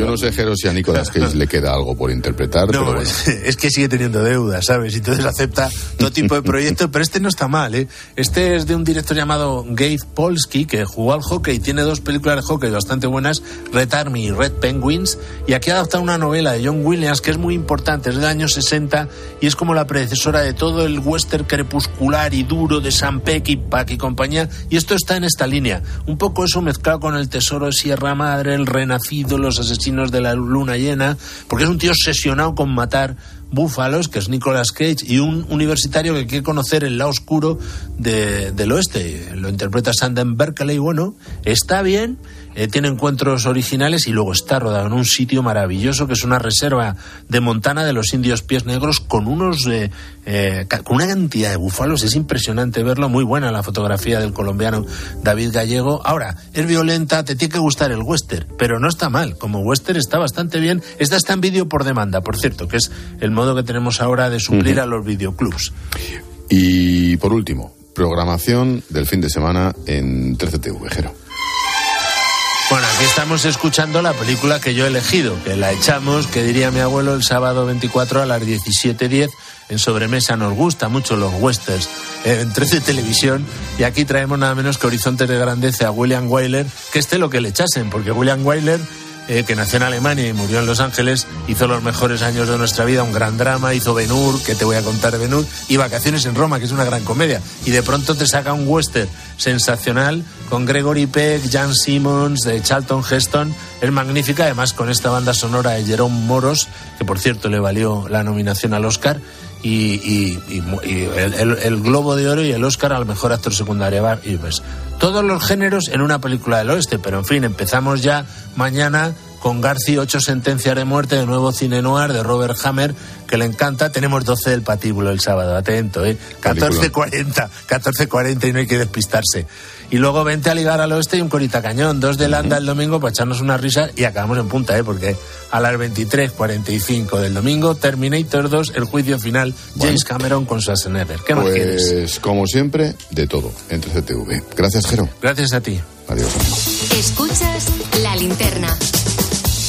Yo no sé, Jero, si a Nicolas Cage le queda algo por interpretar, pero No, bueno. es, que sigue teniendo deuda, ¿sabes? Y entonces acepta todo tipo de proyectos, pero este no está mal, ¿eh? Este es de un director llamado Gabe Polsky, que jugó al hockey, tiene dos películas de hockey bastante buenas, Red Army y Red Penguins, y aquí ha adaptado una novela de John Williams que es muy importante, es del año 60 y es como la predecesora de todo el western crepuscular y duro de Sam Peckinpah y compañía, y esto está en esta línea, un poco eso mezclado con el tesoro de Sierra Madre, el renacido, los asesinos de la luna llena, porque es un tío obsesionado con matar búfalos, que es Nicolas Cage, y un universitario que quiere conocer el lado oscuro de- del oeste. Lo interpreta Sandon Berkeley. Bueno, está bien, eh, tiene encuentros originales y luego está rodado en un sitio maravilloso que es una reserva de Montana de los indios pies negros con unos eh, eh, con una cantidad de búfalos. Es impresionante verlo. Muy buena la fotografía del colombiano David Gallego. Ahora, es violenta, te tiene que gustar el western, pero no está mal. Como western está bastante bien. Esta está en vídeo por demanda, por cierto, que es el modo que tenemos ahora de suplir a los videoclubs. Y por último, programación del fin de semana en 13TV, Jero. Bueno, aquí estamos escuchando la película que yo he elegido, que la echamos, que diría mi abuelo, el sábado 24 a las 17.10 en sobremesa. Nos gusta mucho los westerns eh, en 13 Televisión y aquí traemos nada menos que Horizontes de Grandeza a William Wyler, que esté lo que le echasen, porque William Wyler eh, que nació en Alemania y murió en Los Ángeles, hizo los mejores años de nuestra vida, un gran drama, hizo Ben Hur, que te voy a contar de Ben Hur, y Vacaciones en Roma, que es una gran comedia. Y de pronto te saca un western sensacional con Gregory Peck, Jan Simmons, de Charlton Heston. Es magnífica, además con esta banda sonora de Jerome Moros, que por cierto le valió la nominación al Oscar. Y, y- y y el, Globo de Oro y el Oscar al mejor actor secundario. Pues, todos los géneros en una película del oeste, pero en fin, empezamos ya mañana con Garci, ocho sentencias de muerte, de nuevo cine noir de Robert Hammer, que le encanta. Tenemos 12 del patíbulo el sábado, atento, ¿eh? 14.40, 14.40 y no hay que despistarse. Y luego vente a ligar al oeste y un corita cañón. Dos de Landa el domingo para echarnos una risa y acabamos en punta, ¿eh? Porque a las 23.45 del domingo, Terminator 2, el juicio final, James Cameron con Schwarzenegger. ¿Qué más quieres? Pues, como siempre, de todo, entre CTV. Gracias, Jero. Gracias a ti. Adiós. Escuchas la linterna.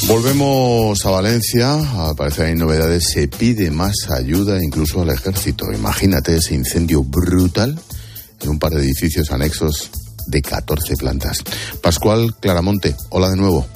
Volvemos a Valencia. Al parecer hay novedades. Se pide más ayuda incluso al ejército. Imagínate ese incendio brutal en un par de edificios anexos de 14 plantas. Pascual Claramonte, hola de nuevo.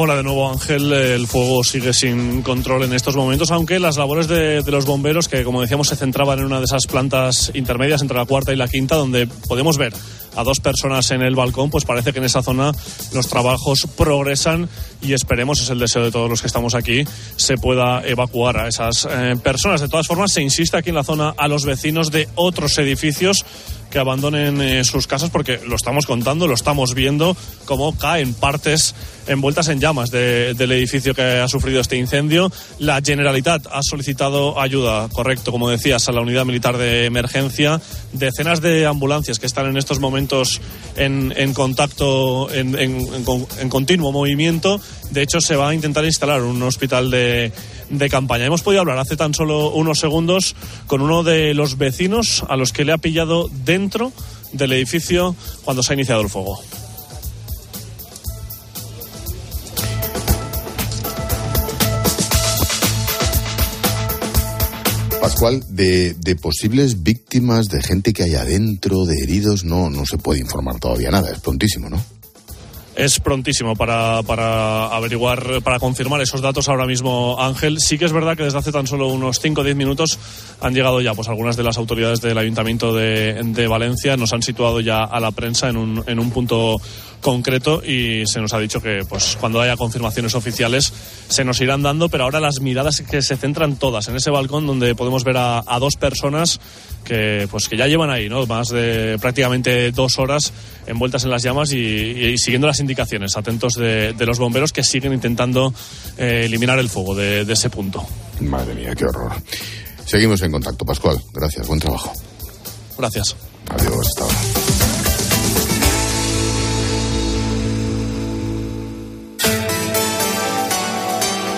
Hola de nuevo Ángel, el fuego sigue sin control en estos momentos, aunque las labores de, los bomberos, que como decíamos se centraban en una de esas plantas intermedias entre la cuarta y la quinta, donde podemos ver a dos personas en el balcón, pues parece que en esa zona los trabajos progresan y esperemos, es el deseo de todos los que estamos aquí, se pueda evacuar a esas eh, personas. De todas formas, se insiste aquí en la zona a los vecinos de otros edificios que abandonen eh, sus casas porque lo estamos contando, lo estamos viendo, cómo caen partes envueltas en llamas de, del edificio que ha sufrido este incendio. La Generalitat ha solicitado ayuda, correcto, como decías, a la unidad militar de emergencia. Decenas de ambulancias que están en estos momentos en, contacto, en, en, en continuo movimiento. De hecho, se va a intentar instalar un hospital de, de campaña. Hemos podido hablar hace tan solo unos segundos con uno de los vecinos a los que le ha pillado dentro del edificio cuando se ha iniciado el fuego. Pascual, de, de, posibles víctimas, de gente que hay adentro, de heridos, no, no se puede informar todavía nada, es prontísimo, ¿no? Es prontísimo para, para, averiguar, para confirmar esos datos ahora mismo, Ángel. Sí que es verdad que desde hace tan solo unos 5 o 10 minutos han llegado ya pues algunas de las autoridades del Ayuntamiento de, de Valencia, nos han situado ya a la prensa en un, en un punto concreto y se nos ha dicho que pues cuando haya confirmaciones oficiales se nos irán dando, pero ahora las miradas que se centran todas en ese balcón donde podemos ver a, a dos personas que pues que ya llevan ahí, ¿no? Más de prácticamente dos horas envueltas en las llamas y, y siguiendo las indicaciones, atentos de, de, los bomberos que siguen intentando eh, eliminar el fuego de, de ese punto. Madre mía, qué horror. Seguimos en contacto, Pascual. Gracias, buen trabajo. Gracias. Adiós, hasta ahora.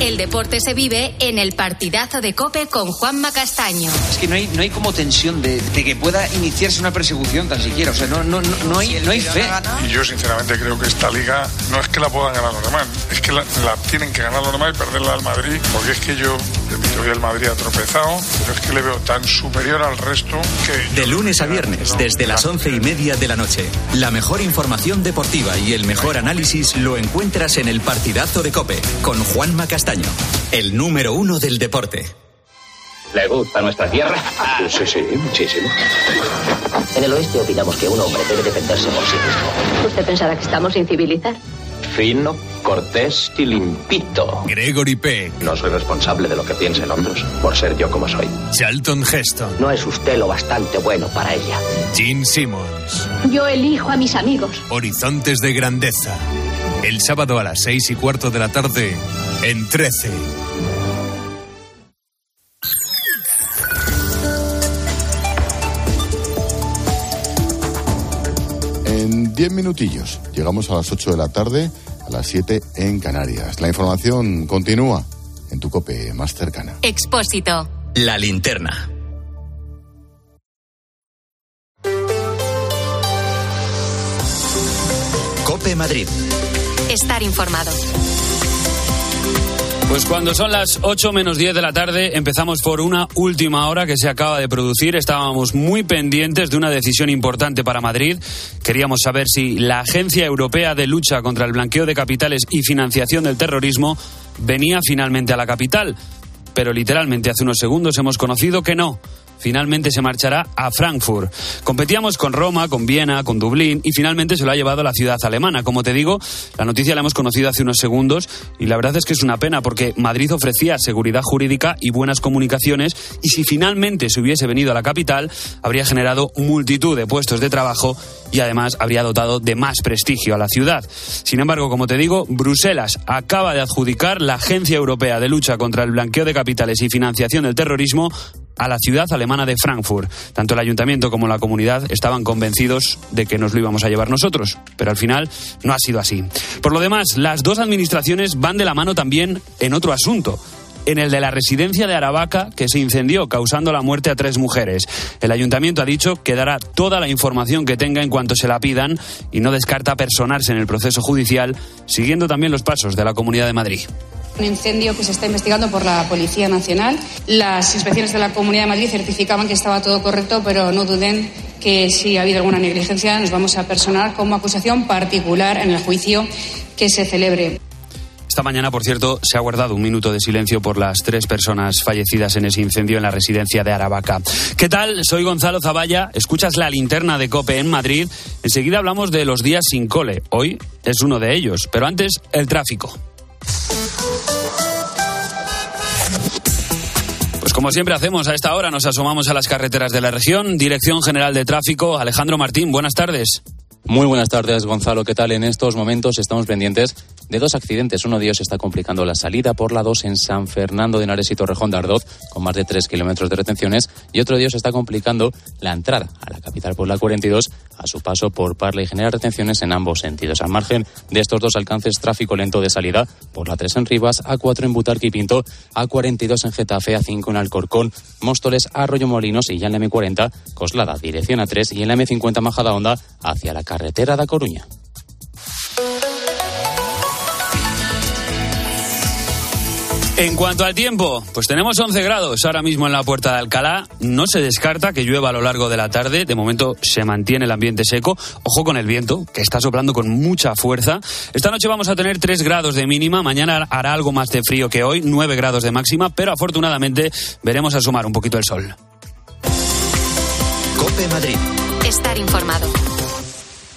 El deporte se vive en el partidazo de Cope con Juanma Castaño. Es que no hay, no hay como tensión de, de, que pueda iniciarse una persecución tan siquiera. O sea, no, no, no, no hay, no hay fe. Y yo sinceramente creo que esta liga no es que la puedan ganar los demás, es que la, la tienen que ganar los demás y perderla al Madrid. Porque es que yo, al Madrid ha tropezado, pero es que le veo tan superior al resto que. De lunes a viernes, desde las once y media de la noche. La mejor información deportiva y el mejor análisis lo encuentras en el partidazo de Cope con Juan Castaño, el número uno del deporte. ¿Le gusta nuestra tierra? Sí, sí, muchísimo. En el oeste opinamos que un hombre debe defenderse por sí mismo. ¿Usted pensará que estamos sin civilizar? Fin, no. Cortés y limpito. Gregory Peck. No soy responsable de lo que piensen otros, por ser yo como soy. Charlton Heston. No es usted lo bastante bueno para ella. Gene Simmons. Yo elijo a mis amigos. Horizontes de grandeza. El sábado a las seis y cuarto de la tarde, en 13. En 10 minutillos llegamos a las 8 de la tarde, a las 7 en Canarias. La información continúa en tu cope más cercana. Expósito. La linterna. Cope Madrid. Estar informado. Pues cuando son las 8 menos 10 de la tarde empezamos por una última hora que se acaba de producir. Estábamos muy pendientes de una decisión importante para Madrid. Queríamos saber si la Agencia Europea de Lucha contra el Blanqueo de Capitales y Financiación del Terrorismo venía finalmente a la capital. Pero literalmente hace unos segundos hemos conocido que no finalmente se marchará a Frankfurt. Competíamos con Roma, con Viena, con Dublín y finalmente se lo ha llevado a la ciudad alemana. Como te digo, la noticia la hemos conocido hace unos segundos y la verdad es que es una pena porque Madrid ofrecía seguridad jurídica y buenas comunicaciones y si finalmente se hubiese venido a la capital habría generado multitud de puestos de trabajo y además habría dotado de más prestigio a la ciudad. Sin embargo, como te digo, Bruselas acaba de adjudicar la Agencia Europea de Lucha contra el Blanqueo de Capitales y Financiación del Terrorismo a la ciudad alemana de Frankfurt. Tanto el ayuntamiento como la comunidad estaban convencidos de que nos lo íbamos a llevar nosotros, pero al final no ha sido así. Por lo demás, las dos administraciones van de la mano también en otro asunto en el de la residencia de Aravaca que se incendió causando la muerte a tres mujeres. El ayuntamiento ha dicho que dará toda la información que tenga en cuanto se la pidan y no descarta personarse en el proceso judicial, siguiendo también los pasos de la Comunidad de Madrid. Un incendio que se está investigando por la Policía Nacional. Las inspecciones de la Comunidad de Madrid certificaban que estaba todo correcto, pero no duden que si ha habido alguna negligencia nos vamos a personar como acusación particular en el juicio que se celebre. Esta mañana, por cierto, se ha guardado un minuto de silencio por las tres personas fallecidas en ese incendio en la residencia de Aravaca. ¿Qué tal? Soy Gonzalo Zavalla. Escuchas la linterna de Cope en Madrid. Enseguida hablamos de los días sin cole. Hoy es uno de ellos. Pero antes, el tráfico. Pues como siempre hacemos a esta hora, nos asomamos a las carreteras de la región. Dirección General de Tráfico, Alejandro Martín, buenas tardes. Muy buenas tardes, Gonzalo. ¿Qué tal? En estos momentos estamos pendientes de dos accidentes. Uno de ellos está complicando la salida por la 2 en San Fernando de Henares y Torrejón de Ardoz, con más de 3 kilómetros de retenciones. Y otro de ellos está complicando la entrada a la capital por la 42 a su paso por Parla y genera retenciones en ambos sentidos. Al margen de estos dos alcances, tráfico lento de salida por la 3 en Rivas, A4 en Butarque y Pinto, A42 en Getafe, A5 en Alcorcón, Móstoles, Arroyo Molinos y ya en la M40, Coslada, dirección A3 y en la M50 Majada Honda hacia la carretera da Coruña. En cuanto al tiempo, pues tenemos 11 grados ahora mismo en la puerta de Alcalá. No se descarta que llueva a lo largo de la tarde. De momento se mantiene el ambiente seco. Ojo con el viento, que está soplando con mucha fuerza. Esta noche vamos a tener 3 grados de mínima. Mañana hará algo más de frío que hoy, 9 grados de máxima. Pero afortunadamente veremos asomar un poquito el sol. Cope Madrid. Estar informado.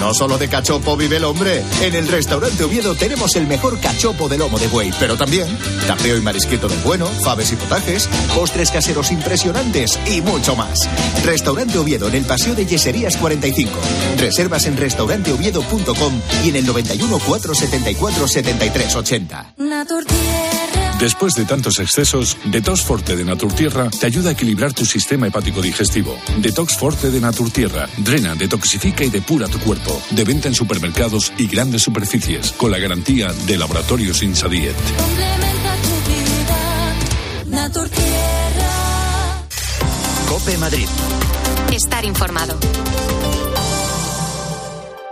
No solo de cachopo vive el hombre. En el restaurante Oviedo tenemos el mejor cachopo de lomo de buey, pero también tapeo y marisquito del bueno, faves y potajes, postres caseros impresionantes y mucho más. Restaurante Oviedo en el Paseo de Yeserías 45. Reservas en restauranteoviedo.com y en el 91 474 73 80. Después de tantos excesos, Detox Forte de Naturtierra te ayuda a equilibrar tu sistema hepático digestivo. Detox Forte de Naturtierra drena, detoxifica y depura tu cuerpo. De venta en supermercados y grandes superficies, con la garantía de Laboratorios Insadiet. Cope Madrid. Estar informado.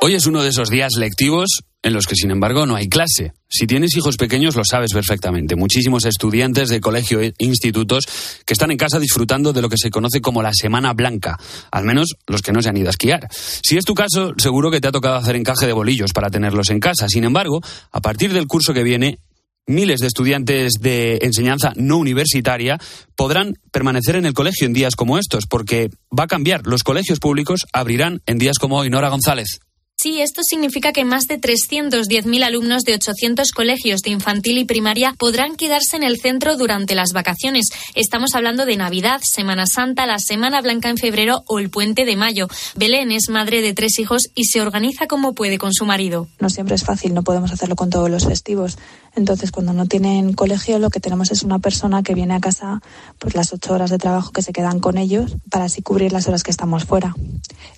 Hoy es uno de esos días lectivos en los que, sin embargo, no hay clase. Si tienes hijos pequeños, lo sabes perfectamente. Muchísimos estudiantes de colegio e institutos que están en casa disfrutando de lo que se conoce como la Semana Blanca, al menos los que no se han ido a esquiar. Si es tu caso, seguro que te ha tocado hacer encaje de bolillos para tenerlos en casa. Sin embargo, a partir del curso que viene, miles de estudiantes de enseñanza no universitaria podrán permanecer en el colegio en días como estos, porque va a cambiar. Los colegios públicos abrirán en días como hoy. Nora González. Sí, esto significa que más de 310.000 alumnos de 800 colegios de infantil y primaria podrán quedarse en el centro durante las vacaciones. Estamos hablando de Navidad, Semana Santa, la Semana Blanca en febrero o el Puente de Mayo. Belén es madre de tres hijos y se organiza como puede con su marido. No siempre es fácil, no podemos hacerlo con todos los festivos. Entonces, cuando no tienen colegio, lo que tenemos es una persona que viene a casa por las ocho horas de trabajo que se quedan con ellos para así cubrir las horas que estamos fuera,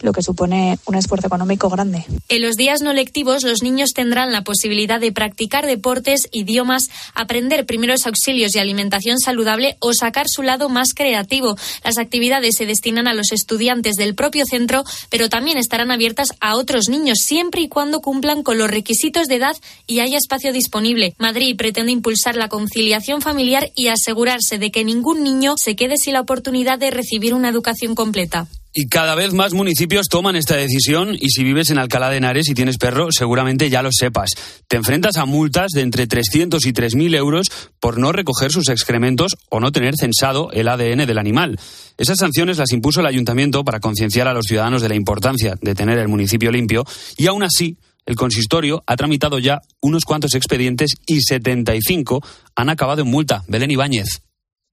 lo que supone un esfuerzo económico grande. En los días no lectivos, los niños tendrán la posibilidad de practicar deportes, idiomas, aprender primeros auxilios y alimentación saludable o sacar su lado más creativo. Las actividades se destinan a los estudiantes del propio centro, pero también estarán abiertas a otros niños, siempre y cuando cumplan con los requisitos de edad y haya espacio disponible. Madrid pretende impulsar la conciliación familiar y asegurarse de que ningún niño se quede sin la oportunidad de recibir una educación completa. Y cada vez más municipios toman esta decisión y si vives en Alcalá de Henares y tienes perro, seguramente ya lo sepas. Te enfrentas a multas de entre 300 y 3.000 euros por no recoger sus excrementos o no tener censado el ADN del animal. Esas sanciones las impuso el ayuntamiento para concienciar a los ciudadanos de la importancia de tener el municipio limpio y aún así el consistorio ha tramitado ya unos cuantos expedientes y 75 han acabado en multa. Belén Ibáñez.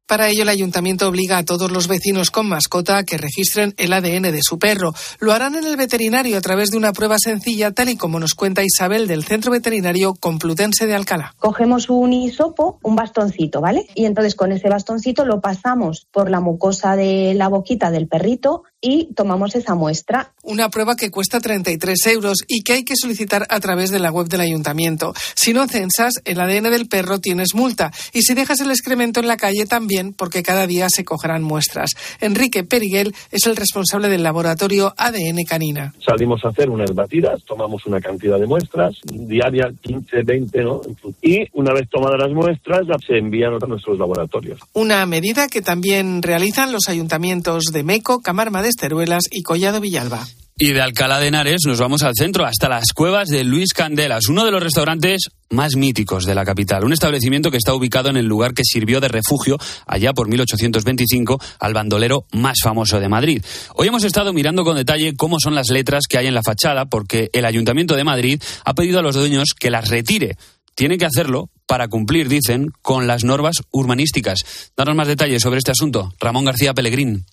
Para ello, el ayuntamiento obliga a todos los vecinos con mascota a que registren el ADN de su perro. Lo harán en el veterinario a través de una prueba sencilla, tal y como nos cuenta Isabel del Centro Veterinario Complutense de Alcalá. Cogemos un hisopo, un bastoncito, ¿vale? Y entonces con ese bastoncito lo pasamos por la mucosa de la boquita del perrito y tomamos esa muestra. Una prueba que cuesta 33 euros y que hay que solicitar a través de la web del ayuntamiento. Si no censas, el ADN del perro tienes multa. Y si dejas el excremento en la calle también, porque cada día se cogerán muestras. Enrique Periguel es el responsable del laboratorio ADN Canina. Salimos a hacer unas batidas, tomamos una cantidad de muestras, diaria 15, 20, ¿no? Y una vez tomadas las muestras, se envían a nuestros laboratorios. Una medida que también realizan los ayuntamientos de Meco, Camarma de Esteruelas y Collado Villalba. Y de Alcalá de Henares nos vamos al centro, hasta las cuevas de Luis Candelas, uno de los restaurantes más míticos de la capital. Un establecimiento que está ubicado en el lugar que sirvió de refugio allá por 1825 al bandolero más famoso de Madrid. Hoy hemos estado mirando con detalle cómo son las letras que hay en la fachada porque el Ayuntamiento de Madrid ha pedido a los dueños que las retire. Tiene que hacerlo para cumplir, dicen, con las normas urbanísticas. Danos más detalles sobre este asunto. Ramón García Pellegrín.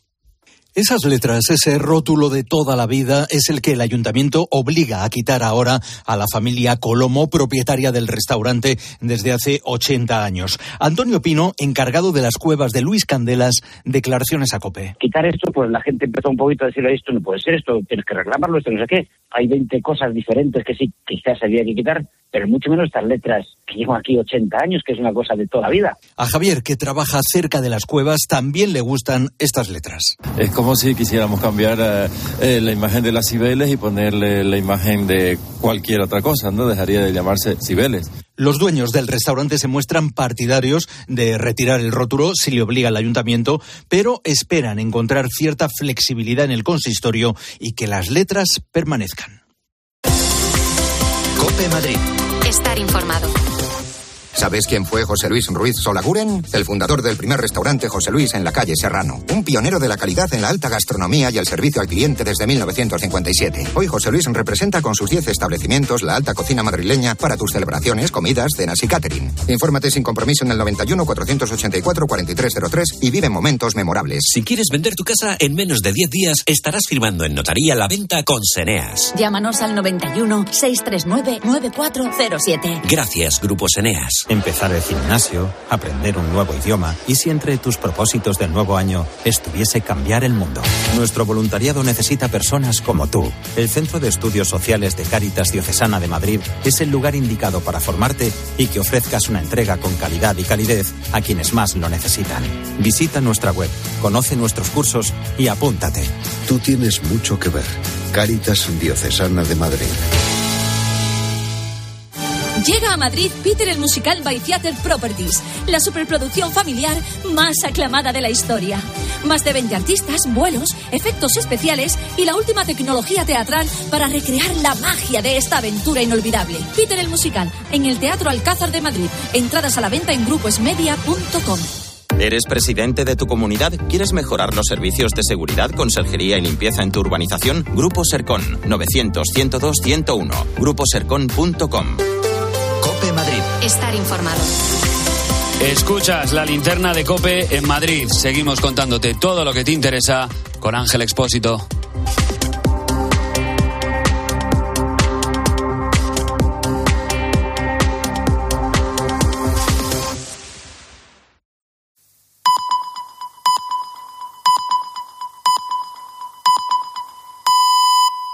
Esas letras, ese rótulo de toda la vida, es el que el ayuntamiento obliga a quitar ahora a la familia Colomo, propietaria del restaurante desde hace 80 años. Antonio Pino, encargado de las cuevas de Luis Candelas, declaraciones a COPE. Quitar esto, pues la gente empezó un poquito a decir, esto no puede ser, esto tienes que reclamarlo, esto no sé qué. Hay 20 cosas diferentes que sí quizás había que quitar, pero mucho menos estas letras que llevo aquí 80 años, que es una cosa de toda la vida. A Javier, que trabaja cerca de las cuevas, también le gustan estas letras. Es como si quisiéramos cambiar eh, eh, la imagen de las Cibeles y ponerle la imagen de cualquier otra cosa, ¿no? Dejaría de llamarse Cibeles. Los dueños del restaurante se muestran partidarios de retirar el rótulo si le obliga el ayuntamiento, pero esperan encontrar cierta flexibilidad en el consistorio y que las letras permanezcan. Cope Madrid. Estar informado. ¿Sabes quién fue José Luis Ruiz Solaguren? El fundador del primer restaurante José Luis en la calle Serrano. Un pionero de la calidad en la alta gastronomía y el servicio al cliente desde 1957. Hoy José Luis representa con sus 10 establecimientos la alta cocina madrileña para tus celebraciones, comidas, cenas y catering. Infórmate sin compromiso en el 91 484 4303 y vive momentos memorables. Si quieres vender tu casa en menos de 10 días, estarás firmando en notaría la venta con Seneas. Llámanos al 91 639 9407. Gracias, Grupo Seneas. Empezar el gimnasio, aprender un nuevo idioma y si entre tus propósitos del nuevo año estuviese cambiar el mundo. Nuestro voluntariado necesita personas como tú. El Centro de Estudios Sociales de Cáritas Diocesana de Madrid es el lugar indicado para formarte y que ofrezcas una entrega con calidad y calidez a quienes más lo necesitan. Visita nuestra web, conoce nuestros cursos y apúntate. Tú tienes mucho que ver. Cáritas Diocesana de Madrid. Llega a Madrid Peter el musical by Theater Properties, la superproducción familiar más aclamada de la historia. Más de 20 artistas, vuelos, efectos especiales y la última tecnología teatral para recrear la magia de esta aventura inolvidable. Peter el musical, en el Teatro Alcázar de Madrid. Entradas a la venta en gruposmedia.com. ¿Eres presidente de tu comunidad? ¿Quieres mejorar los servicios de seguridad, conserjería y limpieza en tu urbanización? Grupo Sercon 900 102 101 gruposercon.com Cope Madrid. Estar informado. Escuchas la linterna de Cope en Madrid. Seguimos contándote todo lo que te interesa con Ángel Expósito.